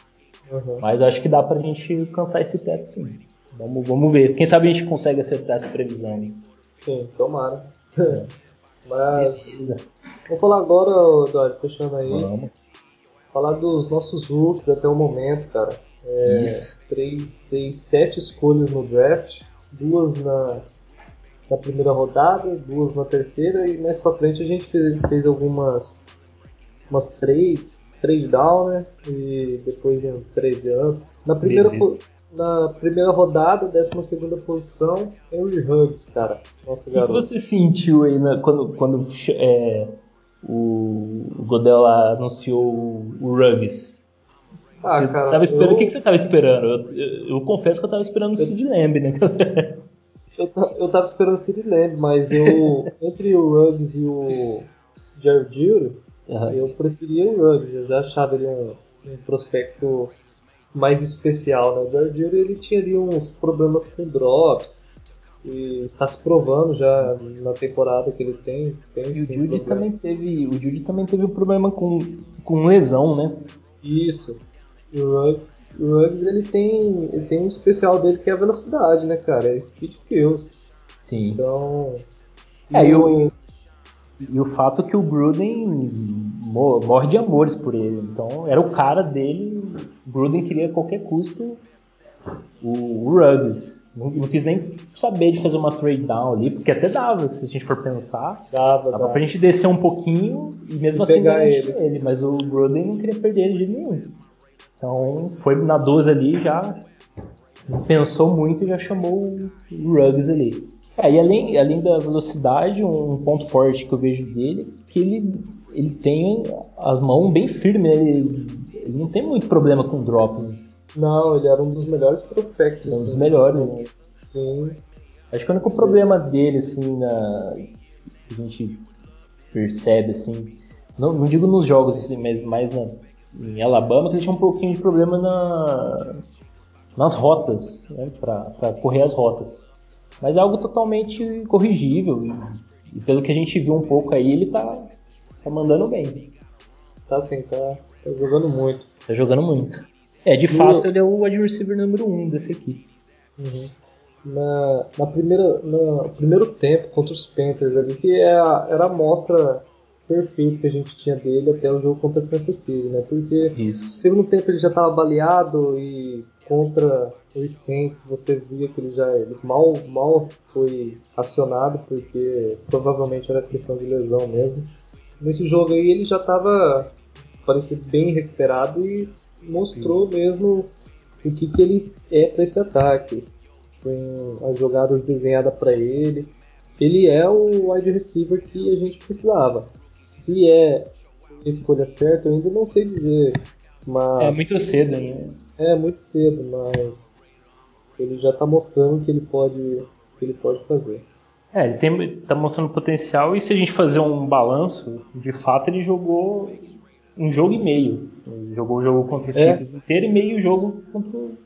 Uhum. Mas acho que dá pra gente alcançar esse teto sim. Vamos, vamos ver. Quem sabe a gente consegue acertar essa previsão. Sim, tomara. É. [laughs] Mas. Beleza. Vamos falar agora, Dório, fechando aí. Vamos. Falar dos nossos rookies até o momento, cara. É, Isso. 3, 6, 7 escolhas no draft. Duas na, na primeira rodada, duas na terceira. E mais pra frente a gente fez, fez algumas umas trades, trade down, né? E depois um trade up. Na primeira, na primeira rodada, 12 posição, Henry Huggs, cara. Nosso garoto. O que você sentiu aí na, quando, quando é, o Godel anunciou o Ruggs? Ah, você cara, tava esperando, eu... O que, que você tava esperando? Eu, eu, eu confesso que eu tava esperando o Sid Lamb, né? eu, eu tava esperando o Sid Lamb, mas eu, [laughs] entre o Ruggs e o Jared Jury, uhum. eu preferia o Ruggs. Eu já achava ele um, um prospecto mais especial, né? O Jared ele tinha ali uns problemas com drops e está se provando já na temporada que ele tem. tem e o Judy também teve, o Judy também teve um problema com, com lesão, né? Isso. E o Ruggs, o Ruggs ele tem, ele tem um especial dele que é a velocidade, né, cara? É speed kills. Sim. Então, é, e o, e o fato que o Gruden morre de amores por ele. Então era o cara dele. Gruden queria a qualquer custo o, o Ruggs. Não, não, quis nem saber de fazer uma trade down ali, porque até dava, se a gente for pensar. Dava, dava. dava. pra gente descer um pouquinho e mesmo e assim pegar ele. ele. Mas o Gruden não queria perder ele de nenhum. Então foi na 12 ali já. Pensou muito e já chamou o Ruggs ali. É, e além, além da velocidade, um ponto forte que eu vejo dele é que ele, ele tem a mão bem firme, né? ele, ele não tem muito problema com drops. Não, ele era um dos melhores prospectos. Um dos melhores, né? Sim. Acho que o único problema dele, assim, na... que a gente percebe, assim, não, não digo nos jogos, assim, mas mais na, em Alabama, que ele tinha um pouquinho de problema na, nas rotas, né, para correr as rotas. Mas é algo totalmente corrigível. E, e, pelo que a gente viu um pouco aí, ele tá, tá mandando bem. Tá sim, tá, tá jogando muito. Tá jogando muito. É, de no... fato, ele é o wide receiver número um dessa equipe. Uhum. Na, na primeira, no primeiro tempo contra os Panthers ali, que é a, era a mostra perfeita que a gente tinha dele até o jogo contra o Kansas City, né? Porque Isso. no segundo tempo ele já estava baleado e contra os Saints você via que ele já ele mal, mal foi acionado porque provavelmente era questão de lesão mesmo. Nesse jogo aí ele já estava parecia bem recuperado e mostrou mesmo o que, que ele é para esse ataque. Com as jogadas desenhadas para ele. Ele é o wide receiver que a gente precisava. Se é a escolha certa, eu ainda não sei dizer. Mas... É muito cedo ainda. É muito cedo, mas ele já está mostrando que ele pode, que ele pode fazer. É, ele tem, tá mostrando potencial e se a gente fazer um balanço, de fato ele jogou um jogo e meio. Ele jogou o jogo contra o é. Chiefs inteiro e meio jogo contra o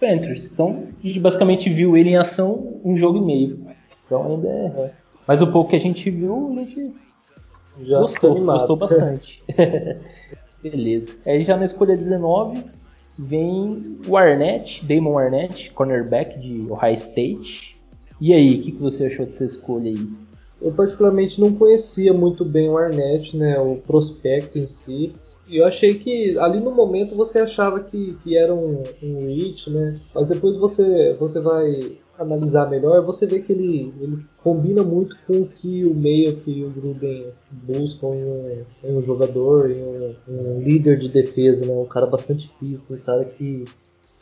Panthers. Então a gente basicamente viu ele em ação um jogo e meio. Então ainda é. é. Mas o pouco que a gente viu, a gente já gostou, gostou bastante. [laughs] Beleza. Aí já na escolha 19, vem o Arnett, Damon Arnett, cornerback de Ohio State. E aí, o que, que você achou dessa escolha aí? Eu particularmente não conhecia muito bem o Arnett, né, o prospecto em si. E eu achei que ali no momento você achava que, que era um, um reach, né? Mas depois você, você vai analisar melhor, você vê que ele, ele combina muito com o que o meio que o Gruden busca em um, em um jogador, em um, um, líder de defesa, né? Um cara bastante físico, um cara que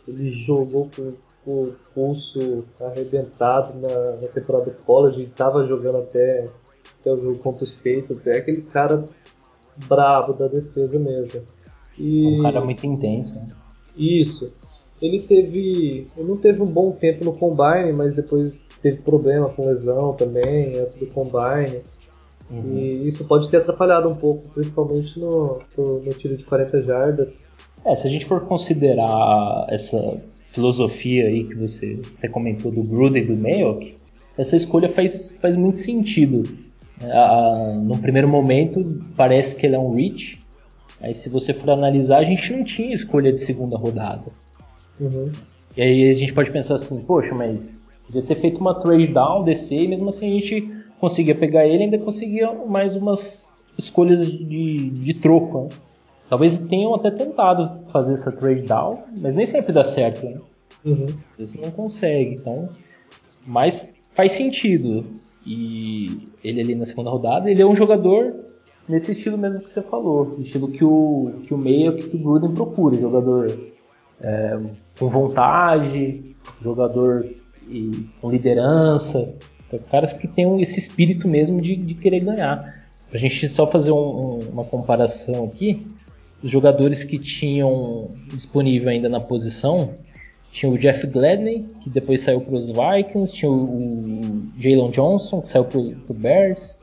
ele jogou com, com o pulso arrebentado na, na temporada do college, estava jogando até, até o jogo contra os Patriots, é aquele cara brabo da defesa mesmo. E... Um cara muito intenso. Né? Isso. Ele teve. Ele não teve um bom tempo no Combine, mas depois teve problema com lesão também, antes do Combine. Uhum. E isso pode ter atrapalhado um pouco, principalmente no, no, no tiro de 40 jardas. É, se a gente for considerar essa filosofia aí que você até comentou do Gruden e do Mayock, essa escolha faz, faz muito sentido. A, no primeiro momento parece que ele é um reach, aí se você for analisar, a gente não tinha escolha de segunda rodada. Uhum. E aí a gente pode pensar assim, poxa, mas podia ter feito uma trade down, descer, e mesmo assim a gente conseguia pegar ele ainda conseguia mais umas escolhas de, de troco. Né? Talvez tenham até tentado fazer essa trade down, mas nem sempre dá certo. Né? Uhum. Às vezes não consegue. Então, mas faz sentido. E ele ali na segunda rodada, ele é um jogador nesse estilo mesmo que você falou, estilo que o que o meio que o Gruden procura, jogador é, com vontade, jogador e, com liderança, caras que têm esse espírito mesmo de, de querer ganhar. Pra gente só fazer um, um, uma comparação aqui, os jogadores que tinham disponível ainda na posição, tinha o Jeff Gladney, que depois saiu para os Vikings, tinha o, Jalen Johnson, que saiu para o Bears,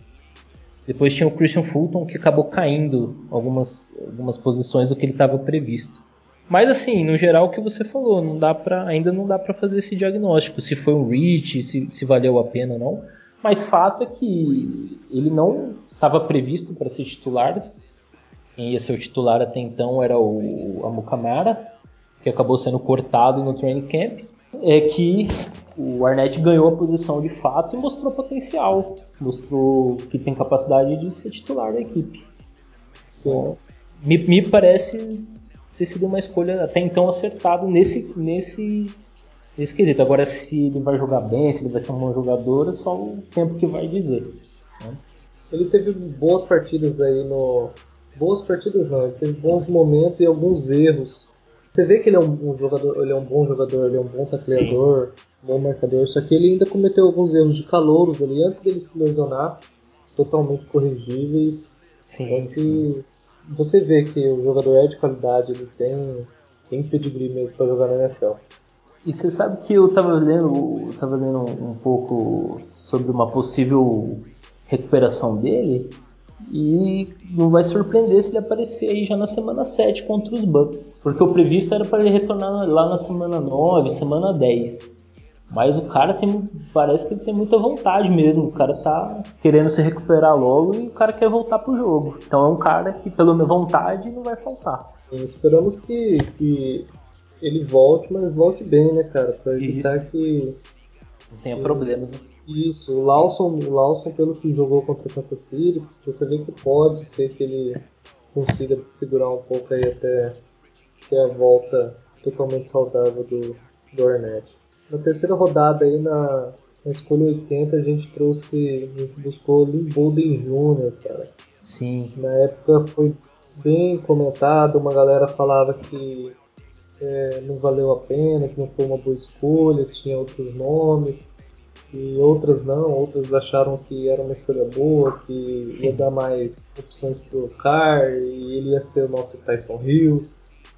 depois tinha o Christian Fulton, que acabou caindo algumas, algumas posições do que ele estava previsto. Mas assim, no geral, o que você falou, não dá pra, ainda não dá para fazer esse diagnóstico, se foi um reach, se, se valeu a pena ou não. Mas fato é que ele não estava previsto para ser titular. Quem ia ser o titular até então era o Amukamara, que acabou sendo cortado no training camp. É que o Arnett ganhou a posição de fato e mostrou potencial, mostrou que tem capacidade de ser titular da equipe. Sim. Me, me parece ter sido uma escolha até então acertada nesse, nesse, nesse quesito. Agora, se ele vai jogar bem, se ele vai ser um bom jogador, é só o tempo que vai dizer. Né? Ele teve boas partidas aí no. Boas partidas não, ele teve bons momentos e alguns erros. Você vê que ele é um, um jogador, ele é um bom jogador, ele é um bom tacleador, um bom marcador, só que ele ainda cometeu alguns erros de calouros ali antes dele se lesionar, totalmente corrigíveis. Sim, é que você vê que o jogador é de qualidade, ele tem, tem pedigree mesmo para jogar na NFL. E você sabe que eu estava lendo, tava lendo um pouco sobre uma possível recuperação dele e não vai surpreender se ele aparecer aí já na semana 7 contra os Bucks. Porque o previsto era para ele retornar lá na semana 9, semana 10. Mas o cara tem. Parece que ele tem muita vontade mesmo. O cara tá querendo se recuperar logo e o cara quer voltar pro jogo. Então é um cara que, pela minha vontade, não vai faltar. E esperamos que, que ele volte, mas volte bem, né, cara? Pra evitar Isso. que. Não tenha problemas. Isso, o Lawson, o Lawson, pelo que jogou contra o Kansas City, você vê que pode ser que ele consiga segurar um pouco aí até, até a volta totalmente saudável do, do Arnett. Na terceira rodada aí na, na escolha 80 a gente trouxe, a gente buscou Lee Bolden Jr., cara. Sim. Na época foi bem comentado, uma galera falava que é, não valeu a pena, que não foi uma boa escolha, que tinha outros nomes, e outras não, outras acharam que era uma escolha boa, que ia dar mais opções pro Car e ele ia ser o nosso Tyson Hill.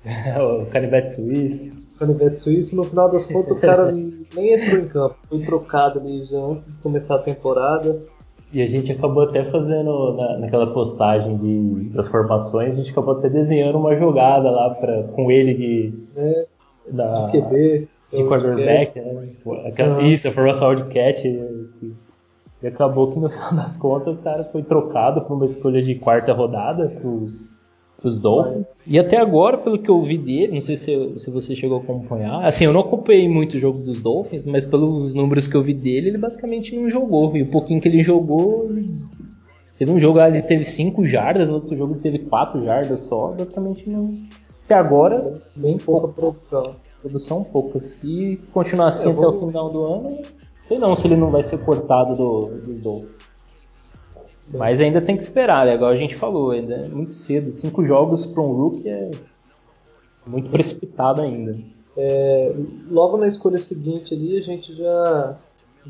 [laughs] o canivete suíço. Canivete suíço, no final das contas o cara [laughs] nem entrou em campo, foi trocado ali já antes de começar a temporada. E a gente acabou até fazendo na, naquela postagem de, das formações, a gente acabou até desenhando uma jogada lá pra, com ele de, É, da, de QB. De quarterback, né? Aquela- Uhum. Isso, a formação Wildcat. E, e acabou que no [laughs] final das contas o cara foi trocado por uma escolha de quarta rodada pros, pros Dolphins. E até agora, pelo que eu vi dele, não sei se, se você chegou a acompanhar. Assim, eu não acompanhei muito o jogo dos Dolphins, mas pelos números que eu vi dele, ele basicamente não jogou. E o pouquinho que ele jogou. Teve um jogo lá, ele teve 5 jardas, outro jogo ele teve 4 jardas só. Basicamente não. Até agora, Bem pouca produção. Produção pouca. Se continuar assim É, até o final do ano, sei não se ele não vai ser cortado do- dos Dolphins. Sim. Mas ainda tem que esperar, né? igual a gente falou, ainda é muito cedo. Cinco jogos para um rookie é muito precipitado ainda. É, logo na escolha seguinte ali a gente já,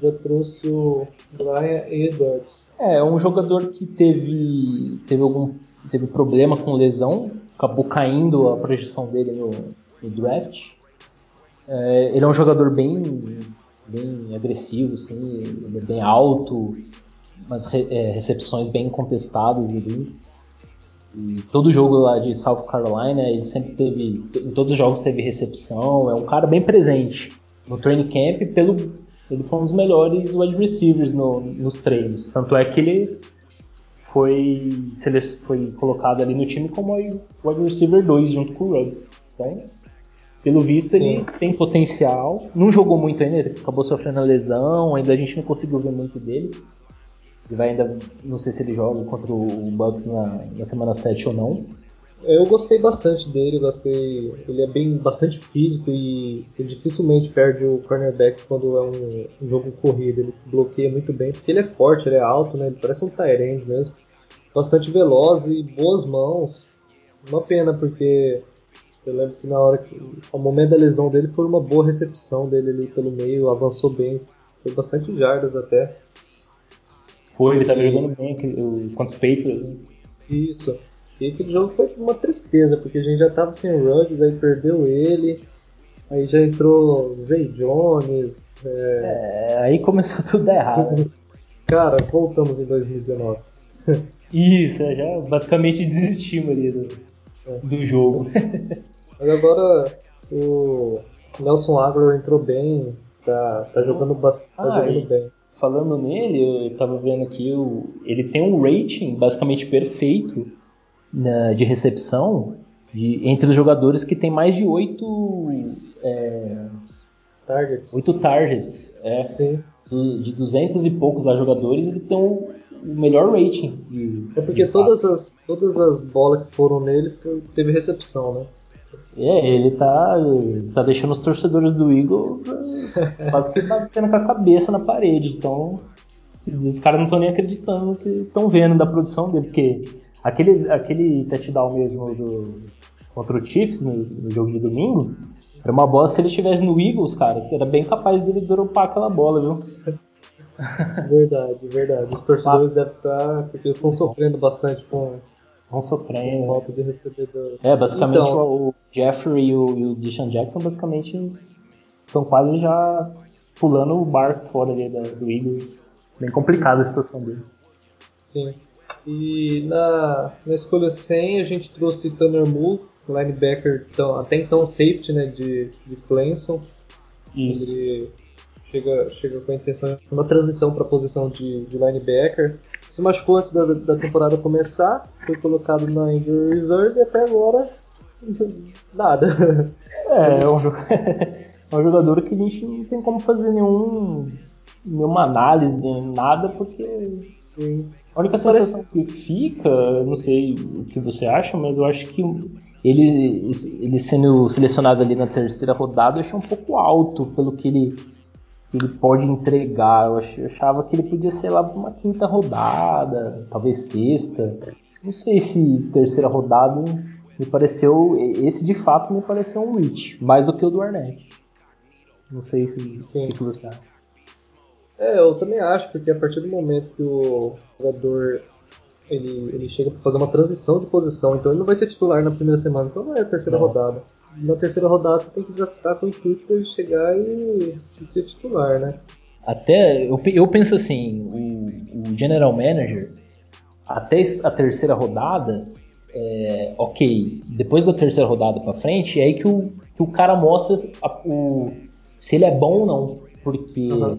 já trouxe o Brian Edwards. É, é um jogador que teve, teve algum teve problema com lesão, acabou caindo a projeção dele no, no draft. É, ele é um jogador bem, bem agressivo, assim, é bem alto, umas re, é, recepções bem contestadas ali. E todo jogo lá de South Carolina, ele sempre teve. Em todos os jogos teve recepção. É um cara bem presente. No training camp, pelo, ele foi um dos melhores wide receivers no, nos treinos. Tanto é que ele foi, foi colocado ali no time como wide receiver 2 junto com o Ruggs. Então, pelo visto, Sim. ele tem potencial. Não jogou muito ainda, acabou sofrendo a lesão, ainda a gente não conseguiu ver muito dele. Ele vai ainda, não sei se ele joga contra o Bucks na, na semana 7 ou não. Eu gostei bastante dele, gostei. Ele é bem bastante físico e dificilmente perde o cornerback quando é um, um, jogo corrido. Ele bloqueia muito bem, porque ele é forte, ele é alto, né? Ele parece um Tyrande mesmo. Bastante veloz e boas mãos. Uma pena, porque eu lembro que na hora que. O momento da lesão dele foi uma boa recepção dele ali pelo meio, avançou bem. Foi bastante jardas até. Foi, ele tava jogando bem contra os Patriots. Né? Isso. E aquele jogo foi uma tristeza, porque a gente já tava sem Ruggs, aí perdeu ele. Aí já entrou Zay Jones. É... é aí começou [laughs] tudo errado. [laughs] Cara, voltamos em 2019. Isso, é, já basicamente desistimos ali do, é. do jogo. [laughs] Mas agora o Nelson Agro entrou bem, tá, tá jogando bastante. Tá ah, jogando bem. Falando nele, eu tava vendo aqui, o, ele tem um rating basicamente perfeito na, de recepção de, entre os jogadores que tem mais de 8 é, targets. 8 targets. É, Sim. Do, de 200 e poucos lá jogadores, ele tem um, o melhor rating. De, é porque todas as, todas as bolas que foram nele teve recepção, né? É, ele tá, tá deixando os torcedores do Eagles é, [laughs] quase que batendo com a cabeça na parede. Então, os caras não estão nem acreditando no que estão vendo da produção dele, porque aquele, aquele touchdown mesmo do, contra o Chiefs no, no, jogo de domingo era uma bola, se ele estivesse no Eagles, cara, era bem capaz dele dropar aquela bola, viu? [laughs] Verdade, verdade. Os torcedores ah. devem estar, porque eles estão sofrendo bastante com Estão sofrendo. Falta de recebedor. É, basicamente então, o Jeffrey e o, e o Deshaun Jackson basicamente estão quase já pulando o barco fora ali da, do Eagles. Bem complicada a situação dele. Sim. E na, na escolha 100 a gente trouxe Tanner Moose, linebacker tão, até então safety né, de, de Clemson. Isso. Ele chega, chega com a intenção de uma transição para a posição de, de linebacker se machucou antes da, da temporada começar, foi colocado na injury reserve e até agora nada. É, é um, [laughs] é um jogador que a gente não tem como fazer nenhum, nenhuma análise, nada, porque Sim. a única sensação Parece... que fica, não sei o que você acha, mas eu acho que ele, ele sendo selecionado ali na terceira rodada, eu achei um pouco alto pelo que ele que ele pode entregar. Eu achava que ele podia ser lá para uma quinta rodada, talvez sexta. Não sei se terceira rodada me pareceu. Esse de fato me pareceu um reach, mais do que o do Arnett. Não sei se Sim. que você acha. É, eu também acho, porque a partir do momento que o jogador ele, ele chega para fazer uma transição de posição, então ele não vai ser titular na primeira semana, então não é a terceira não. rodada na terceira rodada você tem que estar com o intuito de chegar e, e, ser titular, né? Até, eu, eu penso assim, o, o General Manager, até a terceira rodada, é, ok, depois da terceira rodada para frente, é aí que o, que o cara mostra a, o, se ele é bom ou não, porque uhum.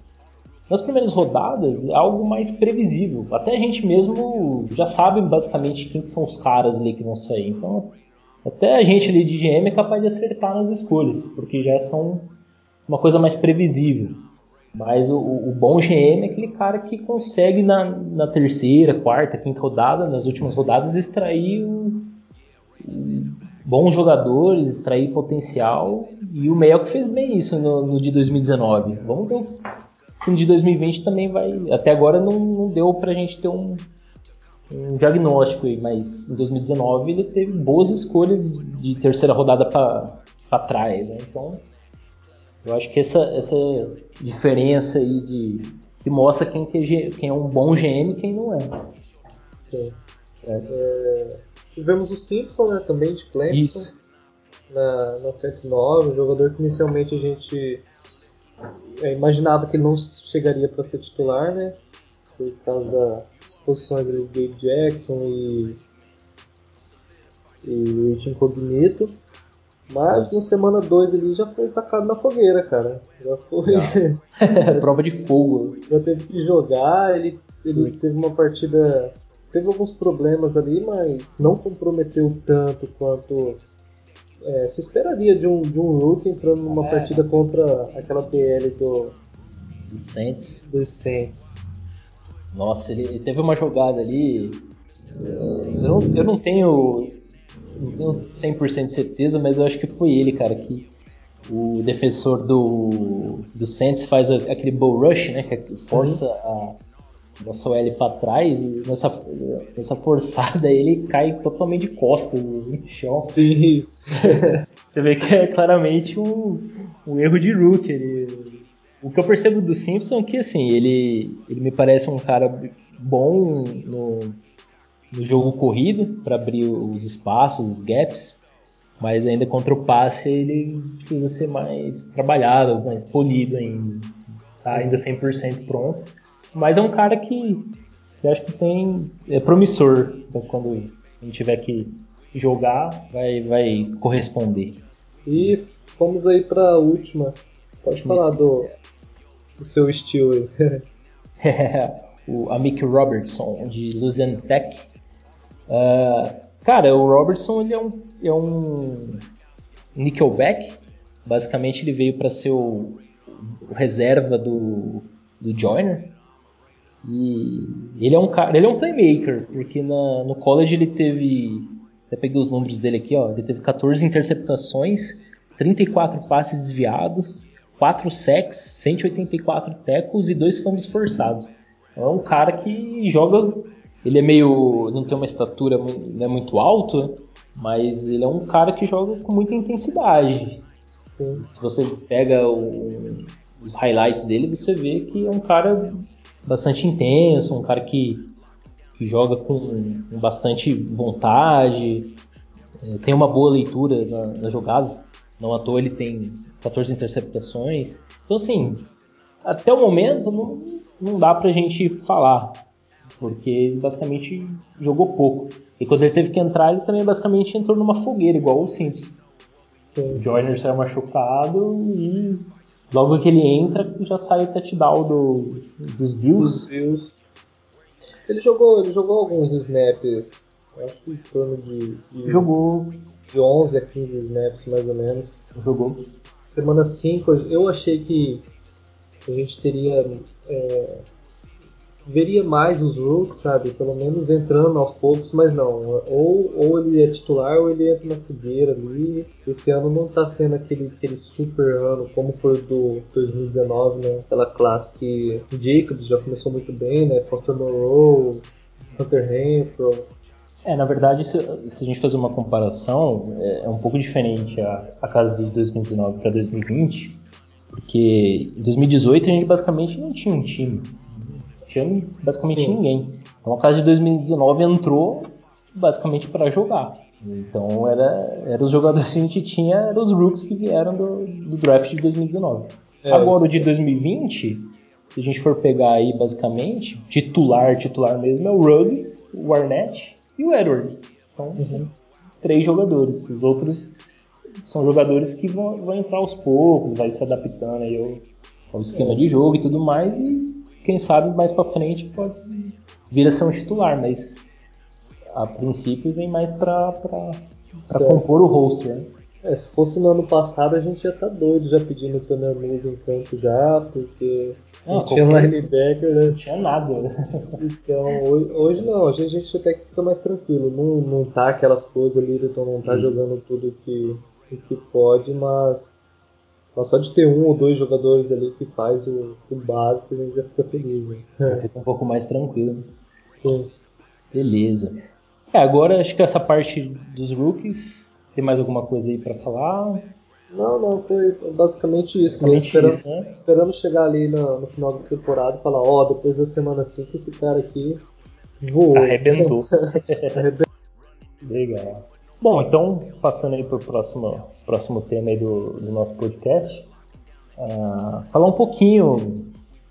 nas primeiras rodadas é algo mais previsível, até a gente mesmo já sabe basicamente quem são os caras ali que vão sair, então até a gente ali de GM é capaz de acertar nas escolhas, porque já são uma coisa mais previsível. Mas o, o bom GM é aquele cara que consegue na, na, terceira, quarta, quinta rodada, nas últimas rodadas, extrair bons jogadores, extrair potencial. E o Melk fez bem isso no, no, de 2019. Vamos ver se no de 2020 também vai. Até agora não, não deu pra gente ter um, um diagnóstico aí, mas em 2019 ele teve boas escolhas de terceira rodada para trás, né? Então, eu acho que essa, essa diferença aí de que mostra quem, que é, quem é um bom GM e quem não é. Sim. É. É, tivemos o Simpson, né, também de Clemson. Isso. Na, na 109, um jogador que inicialmente a gente é, imaginava que ele não chegaria para ser titular, né? por causa das posições ali do Gabe Jackson e, e o It Incognito. Mas na semana 2 ele já foi tacado na fogueira, cara. Já foi. Já. [laughs] Prova de fogo. Já teve que jogar, ele, ele teve uma partida. Teve alguns problemas ali, mas não comprometeu tanto quanto é, se esperaria de um, de um rookie entrando numa é. partida contra aquela PL do. Do Saints. Dos Saints. Nossa, ele, teve uma jogada ali. Eu não, eu não tenho não tenho 100% de certeza, mas eu acho que foi ele, cara, que o defensor do, do Saints faz aquele bull rush, né, que força uhum. a nossa OL para trás e nessa, nessa forçada ele cai totalmente de costas no chão. Isso. [laughs] Você vê que é claramente um, um erro de root. Ele, o que eu percebo do Simpson é que assim, ele, ele me parece um cara bom no, no jogo corrido para abrir os espaços, os gaps, mas ainda contra o passe ele precisa ser mais trabalhado, mais polido ainda. Tá ainda 100% pronto. Mas é um cara que eu acho que tem é promissor então, quando a gente tiver que jogar, vai, vai corresponder. E vamos aí para a última. Pode falar do, do seu estilo aí. [laughs] [laughs] o Amick Robertson de Louisiana Tech Uh, cara, o Robertson ele é um, é um nickelback. Basicamente ele veio para ser o, o, reserva do, do Joyner. E ele é um cara, ele é um playmaker, porque na, no college ele teve, até peguei os números dele aqui, ó, ele teve 14 interceptações, 34 passes desviados, 4 sacks, 184 tackles e 2 fumbles forçados. É um cara que joga ele é meio. não tem uma estatura não é muito alta, mas ele é um cara que joga com muita intensidade. Sim. Se você pega o, os highlights dele, você vê que é um cara bastante intenso, um cara que, que joga com, com bastante vontade, é, tem uma boa leitura na, nas jogadas. Não à toa ele tem 14 interceptações. Então, assim, até o momento não, não dá pra gente falar porque ele basicamente jogou pouco. E quando ele teve que entrar, ele também basicamente entrou numa fogueira, igual o Simples. Sim. O Joyner saiu machucado e logo que ele entra, já sai o touchdown do, dos Bills. Ele jogou, ele jogou alguns snaps, acho que em torno de, de, jogou. de 11 a 15 snaps mais ou menos. Jogou. Semana 5, eu achei que a gente teria é, veria mais os Rooks, sabe? Pelo menos entrando aos poucos, mas não. Ou, ou ele é titular ou ele entra na fogueira ali. Esse ano não tá sendo aquele, aquele super ano como foi do 2019, né? Aquela classe que o Jacobs já começou muito bem, né? Foster Moreau, Hunter Renfro. É, na verdade, se, se, a gente fazer uma comparação, é, é um pouco diferente a, a casa de 2019 para 2020, porque em 2018 a gente basicamente não tinha um time tinha basicamente Sim. ninguém. Então a casa de 2019 entrou basicamente para jogar. Então era, era os jogadores que a gente tinha, eram os rooks que vieram do, do draft de 2019. É, Agora o de 2020, se a gente for pegar aí basicamente, titular, titular mesmo, é o Ruggs, o Arnett e o Edwards. Então, uhum. três jogadores. Os outros são jogadores que vão, vão entrar aos poucos, vai se adaptando aí ao, ao esquema é. de jogo e tudo mais, e quem sabe mais para frente pode vir a ser um titular, mas a princípio vem mais para compor o roster. Né? É, se fosse no ano passado a gente já tá doido já pedindo o Tony News em campo já, porque não, tinha linebacker, né? Não tinha nada. [laughs] Então, hoje, hoje, não, hoje a gente até que fica mais tranquilo. Não, não tá aquelas coisas ali, então não tá Isso. jogando tudo que, que pode, mas mas só de ter um ou dois jogadores ali que faz o, o básico, a gente já fica feliz. Né? Fica um pouco mais tranquilo. Né? Sim. Beleza. É, agora acho que essa parte dos rookies, tem mais alguma coisa aí para falar? Não, não, foi basicamente isso. Basicamente esperando, isso, né? esperando chegar ali no, no, final da temporada e falar, ó, oh, depois da semana 5 esse cara aqui voou. Arrebentou. [laughs] Arrebentou. Legal. Bom, então, passando aí para o próximo, próximo tema aí do, do nosso podcast, uh, falar um pouquinho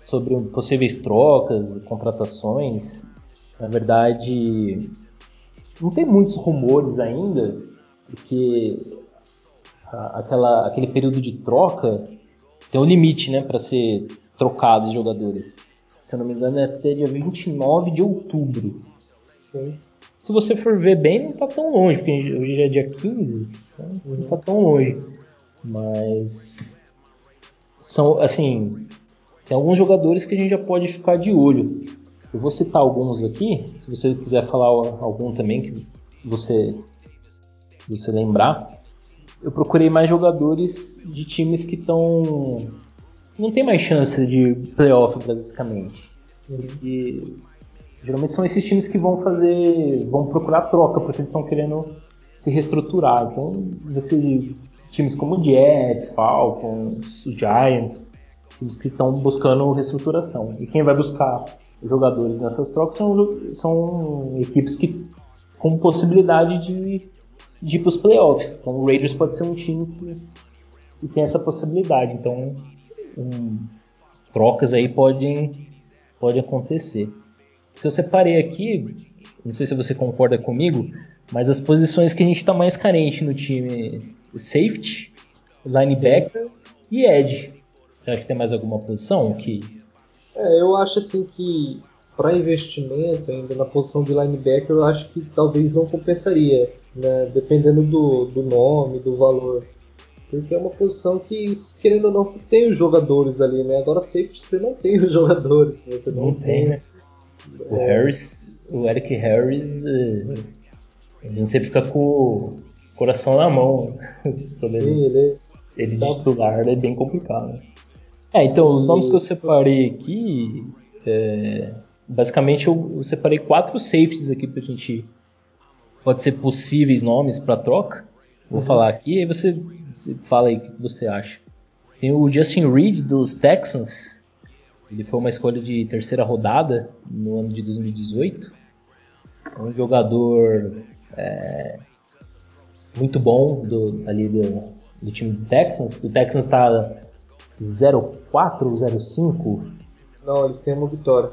sobre possíveis trocas, contratações. Na verdade, não tem muitos rumores ainda, porque aquela, aquele período de troca tem um limite né, para ser trocado de jogadores. Se eu não me engano, é até dia 29 de outubro. Sim. Se você for ver bem, não está tão longe, porque hoje é dia 15, então não está tão longe. Mas são assim, tem alguns jogadores que a gente já pode ficar de olho. Eu vou citar alguns aqui, se você quiser falar algum também que você você lembrar. Eu procurei mais jogadores de times que estão não tem mais chance de playoff basicamente, porque geralmente são esses times que vão fazer, vão procurar troca porque eles estão querendo se reestruturar. Então, você times como Jets, Falcons, Giants, times que estão buscando reestruturação. E quem vai buscar jogadores nessas trocas são, são equipes que com possibilidade de, de ir para os playoffs. Então o Raiders pode ser um time que, que tem essa possibilidade. Então um, trocas aí podem, podem acontecer. Eu separei aqui, não sei se você concorda comigo, mas as posições que a gente está mais carente no time safety, linebacker e edge. Você acha que tem mais alguma posição que. É, eu acho assim que para investimento ainda na posição de linebacker, eu acho que talvez não compensaria, né? dependendo do, do nome, do valor. Porque é uma posição que, querendo ou não, você tem os jogadores ali, né? Agora safety você não tem os [laughs] jogadores. Você não, não tem, né? O é... Harris, o Eric Harris, ele eh, sempre fica com o coração na mão. [laughs] Sim, ele, ele tá... titular é bem complicado. É, então, os nomes que eu separei aqui, é, basicamente eu, eu, separei quatro safeties aqui pra gente. Pode ser possíveis nomes para troca. Vou uhum. falar aqui, aí você, você, fala aí o que você acha. Tem o Justin Reed dos Texans. Ele foi uma escolha de terceira rodada no ano de 2018. É um jogador é, muito bom do, ali do, do time do Texans. O Texans está 04 ou 05? Não, eles têm uma vitória.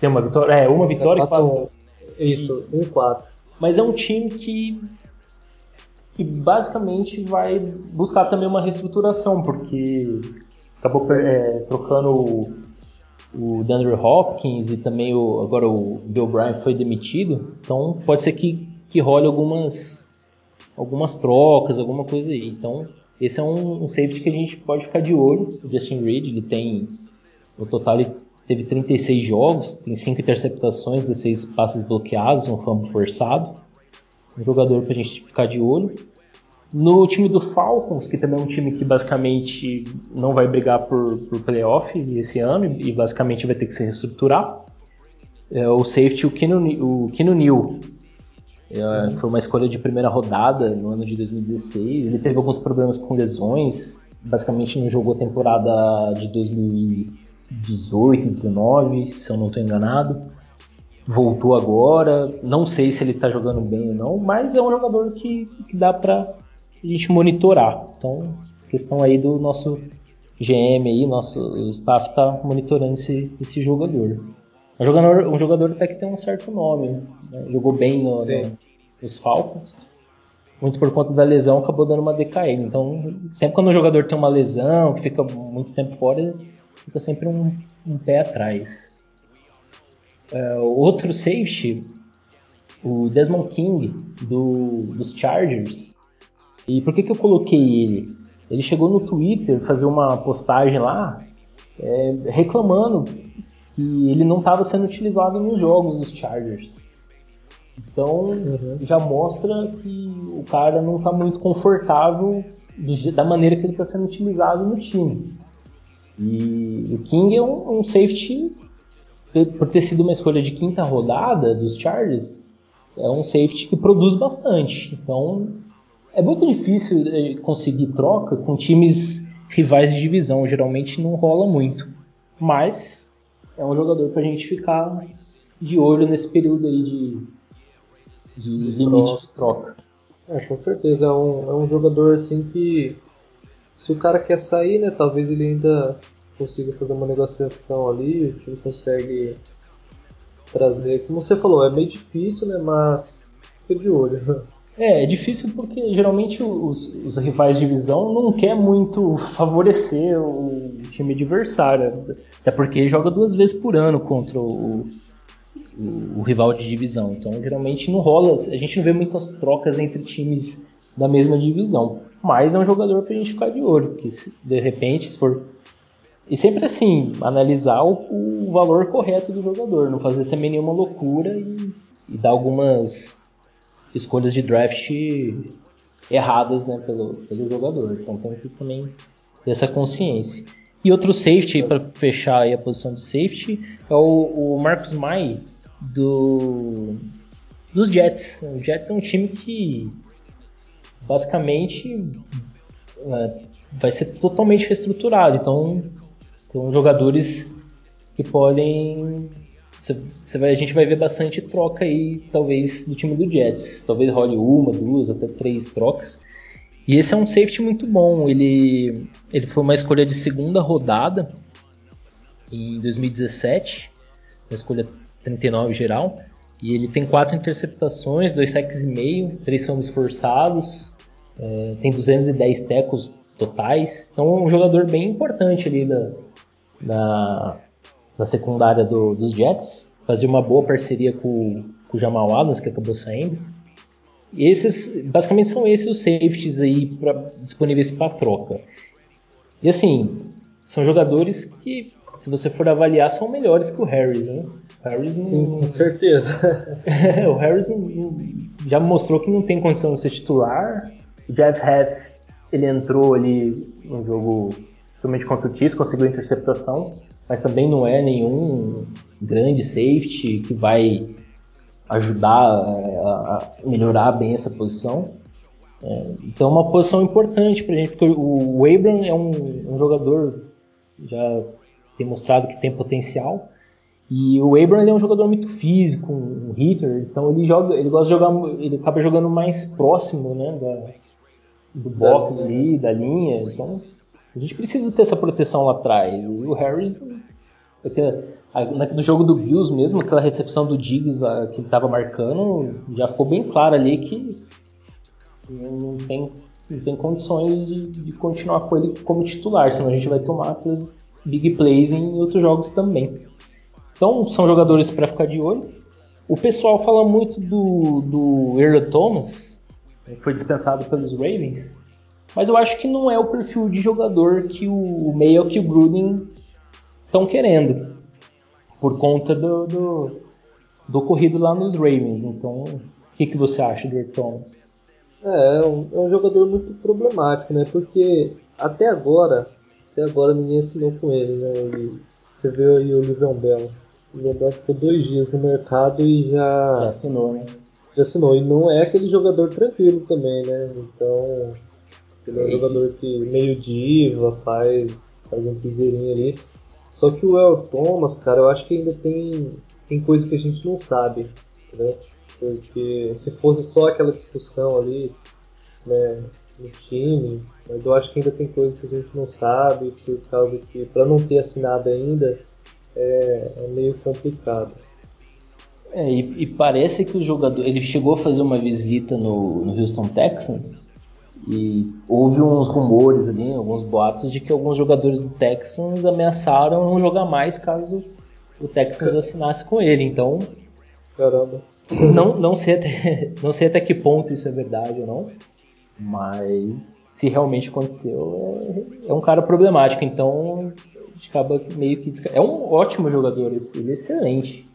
Tem uma vitória? É, uma vitória e quatro. Isso, 1 um 4. Mas é um time que, que basicamente vai buscar também uma reestruturação, porque acabou é, trocando o, o Dandre Hopkins e também o, agora o Bill Bryan foi demitido. Então pode ser que, que role algumas, algumas trocas, alguma coisa aí. Então esse é um, um safety que a gente pode ficar de olho. O Justin Reed, ele tem. No total, ele teve 36 jogos, tem 5 interceptações, 16 passes bloqueados, um fumble forçado. Um jogador para a gente ficar de olho. No time do Falcons, que também é um time que basicamente não vai brigar por, por playoff esse ano e, basicamente vai ter que se reestruturar, é o safety, o Kino New. É, uhum. foi uma escolha de primeira rodada no ano de 2016. Ele teve alguns problemas com lesões, basicamente não jogou a temporada de 2016. 18, 19, se eu não estou enganado. Voltou agora, não sei se ele está jogando bem ou não, mas é um jogador que, que dá para a gente monitorar. Então, questão aí do nosso GM aí, nosso staff está monitorando esse, esse jogador. É um jogador, um jogador até que tem um certo nome, né? jogou bem no, no, nos Falcons, muito por conta da lesão acabou dando uma decaída. Então, sempre quando um jogador tem uma lesão, que fica muito tempo fora, fica sempre um, um pé atrás. Uh, outro safety, o Desmond King, do, dos Chargers. E por que, que eu coloquei ele? Ele chegou no Twitter fazer uma postagem lá é, reclamando que ele não estava sendo utilizado nos jogos dos Chargers. Então uhum. já mostra que o cara não está muito confortável da maneira que ele está sendo utilizado no time. E o King é um, um, safety, por ter sido uma escolha de quinta rodada dos Chargers, é um safety que produz bastante. Então é muito difícil eh, conseguir troca com times rivais de divisão, geralmente não rola muito. Mas é um jogador para a gente ficar de olho nesse período aí de, de limite de troca. É, com certeza. É um, é um jogador assim que. Se o cara quer sair, né? Talvez ele ainda consiga fazer uma negociação ali, o time consegue trazer. Como você falou, é meio difícil, né? Mas fica de olho. É, é difícil porque geralmente os, os rivais de divisão não quer muito favorecer o time adversário. Até porque joga duas vezes por ano contra o, o, o, rival de divisão. Então geralmente não rola, a gente não vê muitas trocas entre times da mesma divisão. Mas é um jogador pra gente ficar de olho, se, de repente, se for. E sempre assim, analisar o, o valor correto do jogador, não fazer também nenhuma loucura e, e dar algumas escolhas de draft erradas né, pelo, pelo jogador. Então tem que também ter essa consciência. E outro safety para fechar a posição de safety é o, o Marcus Mai do, dos Jets. O Jets é um time que basicamente é, vai ser totalmente reestruturado. Então são jogadores que podem você vai, a gente vai ver bastante troca aí, talvez, do time do Jets. Talvez role uma, duas, até três trocas. E esse é um safety muito bom. Ele, ele foi uma escolha de segunda rodada em 2017, uma escolha 39 geral. E ele tem quatro interceptações, dois sacks e meio, três fumbles forçados, é, tem 210 tecos totais. Então é um jogador bem importante ali da, da, na secundária do, dos Jets, fazia uma boa parceria com, com o Jamal Adams, que acabou saindo. E esses, basicamente são esses os safeties aí pra, disponíveis para troca. E assim, são jogadores que, se você for avaliar, são melhores que o Harris, né? O Harris Sim, não... com certeza. [laughs] o Harris não, já mostrou que não tem condição de ser titular. O Jeff Heath, ele entrou ali no jogo, somente contra o Chiefs, conseguiu interceptação mas também não é nenhum grande safety que vai ajudar é, a melhorar bem essa posição. É, então é uma posição importante para a gente, porque o Abram é um, um, jogador já tem mostrado que tem potencial. E o Abram é um jogador muito físico, um hitter, então ele joga, ele gosta de jogar, ele acaba jogando mais próximo, né, da, do box ali, da linha. Então a gente precisa ter essa proteção lá atrás. E o Harris no jogo do Bills mesmo, aquela recepção do Diggs que ele estava marcando, já ficou bem claro ali que não tem, não tem condições de, de, continuar com ele como titular, senão a gente vai tomar aquelas big plays em outros jogos também. Então são jogadores para ficar de olho. O pessoal fala muito do, do Earl Thomas, foi dispensado pelos Ravens, mas eu acho que não é o perfil de jogador que o Mayo que o Gruden estão querendo, por conta do, do, do, ocorrido lá nos Ravens. Então, o que, que você acha do Eric Thomas? É, é um, é um jogador muito problemático, né? Porque até agora, até agora ninguém assinou com ele, né? E você vê aí o Livion Bell. O Livion Bell ficou dois dias no mercado e já... Já assinou, né? Já assinou. E não é aquele jogador tranquilo também, né? Então, ele é um jogador que meio diva, faz, faz um piseirinho ali. Só que o El Thomas, cara, eu acho que ainda tem, tem coisa que a gente não sabe, né? Porque se fosse só aquela discussão ali, né, no time, mas eu acho que ainda tem coisas que a gente não sabe, por causa que, para não ter assinado ainda, é, é meio complicado. É, e, e, parece que o jogador, ele chegou a fazer uma visita no, no Houston Texans e houve uns rumores ali, alguns boatos de que alguns jogadores do Texans ameaçaram não jogar mais caso o Texans assinasse com ele. Então, caramba. Não, não, sei até, [laughs] não sei até que ponto isso é verdade ou não, mas se realmente aconteceu, é, é um cara problemático. Então, acaba meio que. É um ótimo jogador, ele é excelente.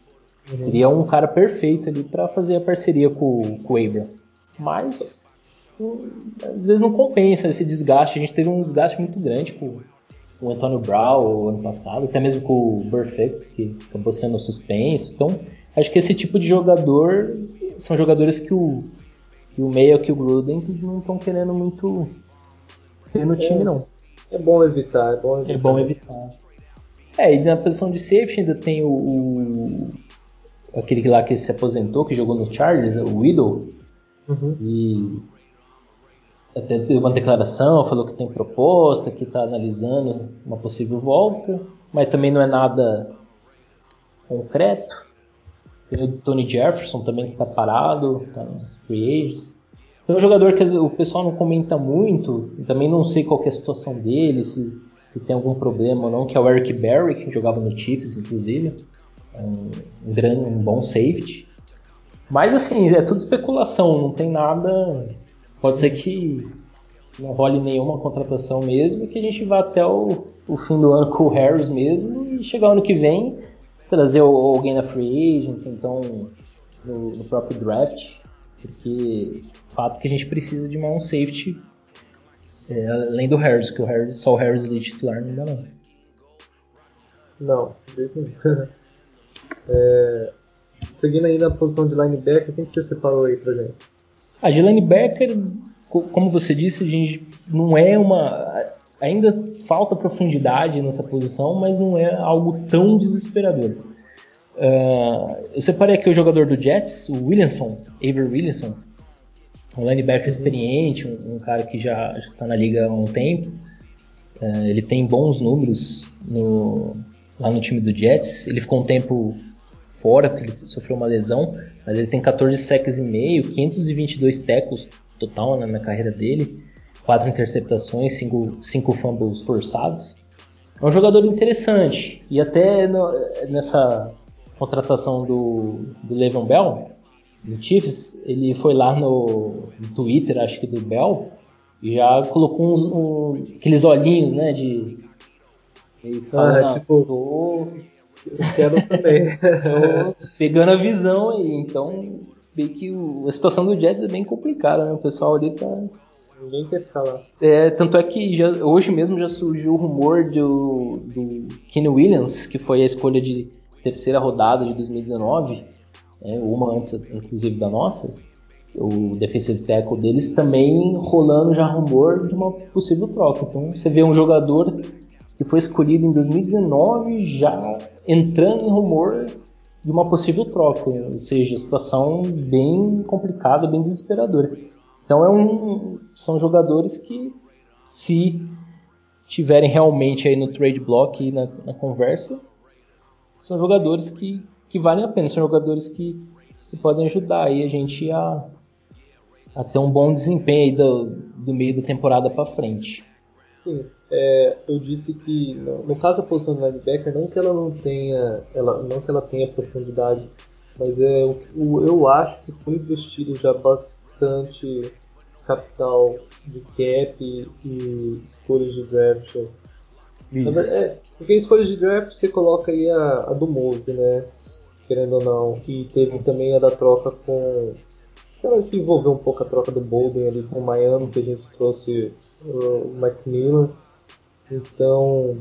Uhum. Seria um cara perfeito ali para fazer a parceria com, com o Abram. Mas às vezes não compensa esse desgaste. A gente teve um desgaste muito grande com o Antônio Brown ano passado, até mesmo com o Perfect, que acabou sendo suspenso. Então, acho que esse tipo de jogador são jogadores que o, que o Meia que o Gruden não estão querendo muito ter no time, é, não. É bom evitar, é bom evitar. É bom evitar. É, e na posição de safety ainda tem o, o aquele lá que se aposentou, que jogou no Chargers, o Widow. Uhum. E até deu uma declaração, falou que tem proposta, que está analisando uma possível volta, mas também não é nada concreto. Tem o Tony Jefferson também que está parado, está no free agents. Tem um jogador que o pessoal não comenta muito, também não sei qual é a situação dele, se, se tem algum problema ou não, que é o Eric Berry, que jogava no Chiefs, inclusive. É um, grande, um bom safety. Mas assim, é tudo especulação, não tem nada. Pode ser que não role nenhuma contratação mesmo, que a gente vá até o, o fim do ano com o Harris mesmo e chegar ano que vem trazer alguém na free agent, então no, no próprio draft, porque fato que a gente precisa de mais um safety é, além do Harris, que o Harris, só o Harris ali titular não dá não. Não, [laughs] é, seguindo aí na posição de linebacker, quem que você separou aí pra gente? A de linebacker, como você disse, a gente não é uma. Ainda falta profundidade nessa posição, mas não é algo tão desesperador. Uh, eu separei aqui o jogador do Jets, o Williamson, Avery Williamson, um linebacker experiente, um, um cara que já está na liga há um tempo. Uh, ele tem bons números no, lá no time do Jets. Ele ficou um tempo fora porque ele sofreu uma lesão, mas ele tem 14 sacks e meio, 522 tackles total na, na carreira dele, quatro interceptações, cinco, cinco fumbles forçados. É um jogador interessante e até no, nessa contratação do, do Le'Veon Bell, do Chiefs, ele foi lá no, no, Twitter, acho que do Bell, e já colocou uns, um, aqueles olhinhos, né, de... Falando, ah, tipo, tô, eu quero também. pegando a visão aí, então vê que a situação do Jets é bem complicada, né, o pessoal ali tá... Ninguém quer ficar lá. É, tanto é que já, hoje mesmo já surgiu o rumor do, do Kenny Williams, que foi a escolha de terceira rodada de 2019, né, uma antes inclusive da nossa, o defensive tackle deles também rolando já rumor de uma possível troca. Então você vê um jogador que foi escolhido em 2019 já entrando em rumor de uma possível troca, ou seja, situação bem complicada, bem desesperadora. Então é um, são jogadores que se tiverem realmente aí no trade block e na, na conversa, são jogadores que, que valem a pena, são jogadores que, que podem ajudar aí a gente a, a ter um bom desempenho do, do meio da temporada para frente. Sim, é, eu disse que no, no, caso da posição de linebacker, não que ela não tenha, ela, não que ela tenha profundidade, mas é, o, eu acho que foi investido já bastante capital de cap e, e escolhas de draft isso. É, porque em escolha de draft você coloca aí a, a do Mose, né? Querendo ou não. E teve também a da troca com. Aquela que envolveu um pouco a troca do Bolden ali com o Miami, que a gente trouxe o Macmillan. Então.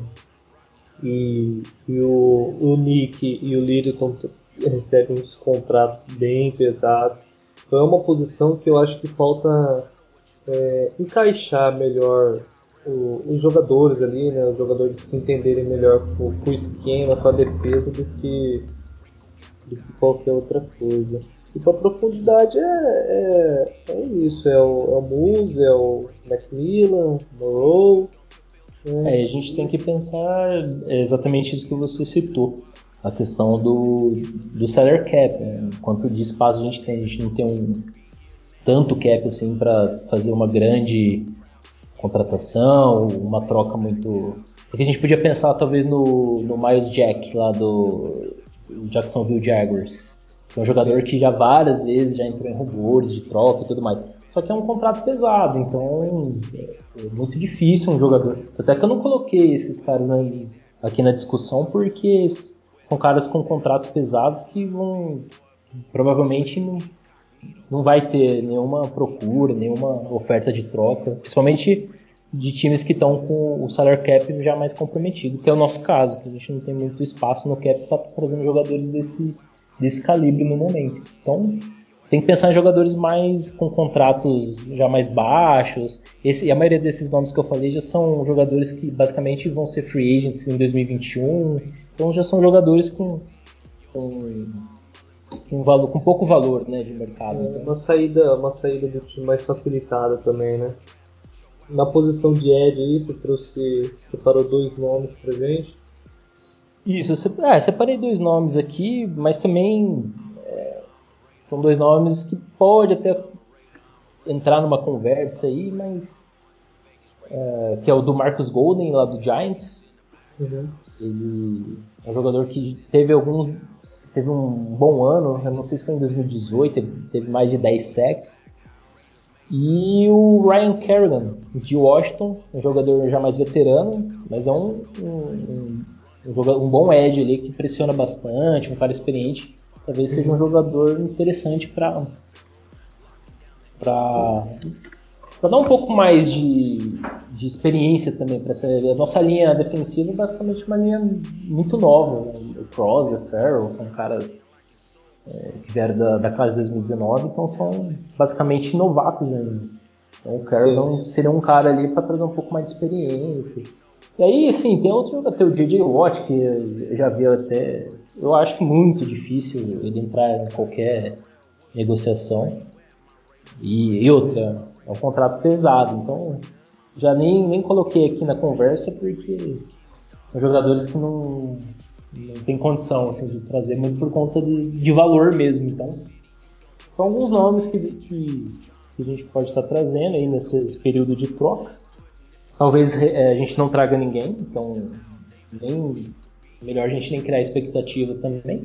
E, e o, o Nick e o Littleton recebem uns contratos bem pesados. Então é uma posição que eu acho que falta é, encaixar melhor o, os jogadores ali, né, os jogadores se entenderem melhor com, com, o esquema, com a defesa do que, do que qualquer outra coisa. E para profundidade é, é, é, isso, é o, é o Moose, é o Macmillan, Morrow. É, a gente tem que pensar exatamente isso que você citou, a questão do, do salary cap, né? quanto de espaço a gente tem, a gente não tem um tanto cap assim para fazer uma grande contratação, uma troca muito. Porque a gente podia pensar talvez no, no Miles Jack lá do Jacksonville Jaguars. Que é um jogador que já várias vezes já entrou em rumores de troca e tudo mais. Só que é um contrato pesado, então é muito difícil um jogador. Até que eu não coloquei esses caras aqui na discussão porque são caras com contratos pesados que vão provavelmente não, não vai ter nenhuma procura, nenhuma oferta de troca, principalmente de times que estão com o salary cap já mais comprometido, que é o nosso caso, que a gente não tem muito espaço no cap para trazendo jogadores desse, desse calibre no momento. Então tem que pensar em jogadores mais com contratos já mais baixos. Esse, e a maioria desses nomes que eu falei já são jogadores que basicamente vão ser free agents em 2021. Então já são jogadores com, com com, valor, com pouco valor né, de mercado. É, uma saída, uma saída do time mais facilitada também, né? na posição de Ed aí, você trouxe, separou dois nomes pra gente. Isso, eu é, separei dois nomes aqui, mas também são dois nomes que pode até entrar numa conversa aí, mas é, que é o do Marcus Golden lá do Giants. Uhum. Ele é um jogador que teve alguns teve um bom ano, eu não sei se foi em 2018, ele teve mais de 10 sacks. E o Ryan Kerrigan, de Washington, um jogador já mais veterano, mas é um, um, um, jogador, um bom edge ali que pressiona bastante, um cara experiente. Talvez seja um jogador interessante para para dar um pouco mais de, de experiência também para essa a nossa linha defensiva é basicamente uma linha muito nova né? o Crosby, o Farrell são caras é, que vieram da, da classe de 2019 então são basicamente novatos ainda então o Carroll seria um cara ali para trazer um pouco mais de experiência e aí assim tem outro até o JJ Watt que eu já vi até eu acho muito difícil ele entrar em qualquer negociação e, e outra, é um contrato pesado, então já nem, nem coloquei aqui na conversa porque são jogadores que não, não tem condição assim, de trazer muito por conta de, de valor mesmo. Então, são alguns nomes que, que, que a gente pode estar trazendo aí nesse período de troca. Talvez é, a gente não traga ninguém, então nem, melhor a gente nem criar expectativa também.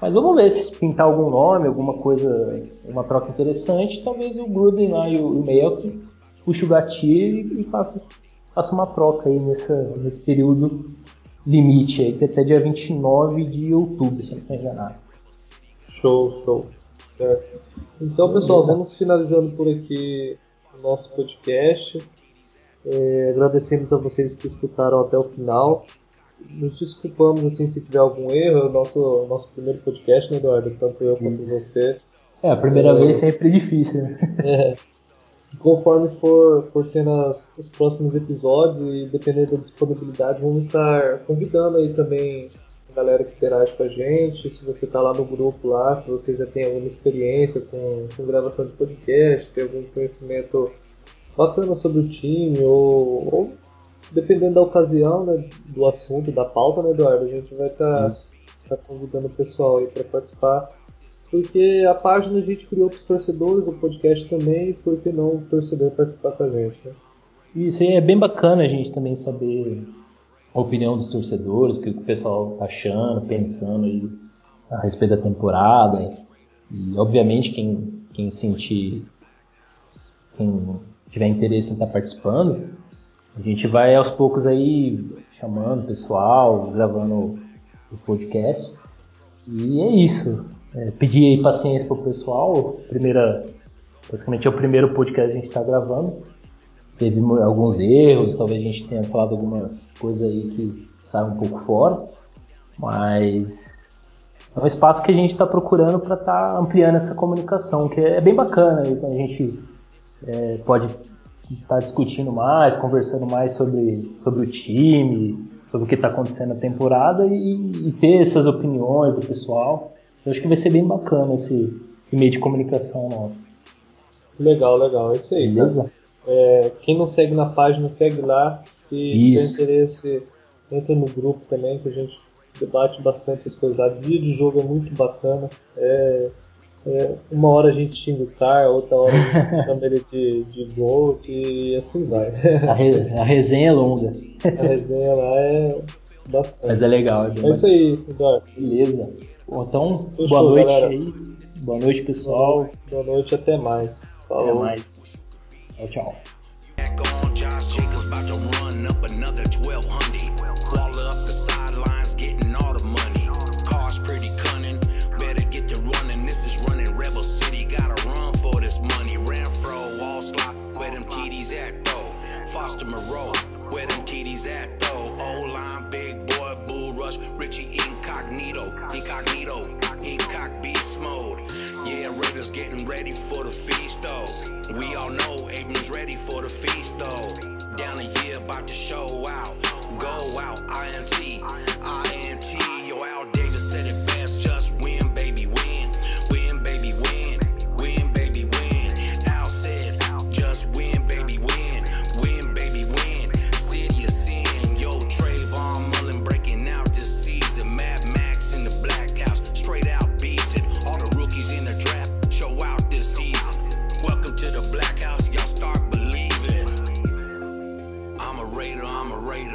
Mas vamos ver se pintar algum nome, alguma coisa, uma troca interessante. Talvez o Gruden lá e o, Melk puxe o gatilho e faça, faça uma troca aí nessa, nesse período limite aí, que é até dia 29 de outubro, se não estou enganado. Show, show. Certo. Então, pessoal, vamos finalizando por aqui o nosso podcast. É, agradecemos a vocês que escutaram até o final nos desculpamos assim se tiver algum erro. É o nosso, nosso primeiro podcast, né, Eduardo? Tanto eu quanto você. É, a primeira é, vez sempre é difícil, né? [laughs] É. Conforme for, for tendo as, os próximos episódios e dependendo da disponibilidade, vamos estar convidando aí também a galera que interage com a gente. Se você está lá no grupo lá, se você já tem alguma experiência com, com gravação de podcast, tem algum conhecimento bacana sobre o time ou, ou dependendo da ocasião, né, do assunto, da pauta, né, Eduardo? A gente vai estar tá, tá convidando o pessoal aí para participar. Porque a página a gente criou para os torcedores, o podcast também, e por que não o torcedor participar com a gente, né? Isso aí é bem bacana a gente também saber a opinião dos torcedores, o que o pessoal tá achando, pensando aí a respeito da temporada. E obviamente quem, quem sentir, quem tiver interesse em estar tá participando, a gente vai aos poucos aí chamando o pessoal, gravando os podcasts. E é isso. É, pedir paciência pro pessoal. Primeira, basicamente é o primeiro podcast que a gente está gravando. Teve alguns erros, talvez a gente tenha falado algumas coisas aí que saem um pouco fora. Mas é um espaço que a gente está procurando para estar tá ampliando essa comunicação, que é bem bacana. A gente é, pode estar tá discutindo mais, conversando mais sobre, sobre o time, sobre o que está acontecendo na temporada e, e, ter essas opiniões do pessoal. Eu acho que vai ser bem bacana esse, esse meio de comunicação nosso. Legal, legal, é isso aí. Beleza? É, quem não segue na página, segue lá. Se isso. tiver interesse, entra no grupo também, que a gente debate bastante as coisas lá. Dia de jogo é muito bacana. É, é, uma hora a gente xinga o cara, outra hora a gente [laughs] chama ele de, de Gold e assim vai. A, re, a, resenha é longa. A resenha lá é bastante. Mas é legal. É, é isso aí, Eduardo. Beleza. Bom, então, Fechou, boa noite galera. aí. Boa noite, pessoal. Boa noite, boa noite até mais. Falou. Até mais. Tchau, tchau.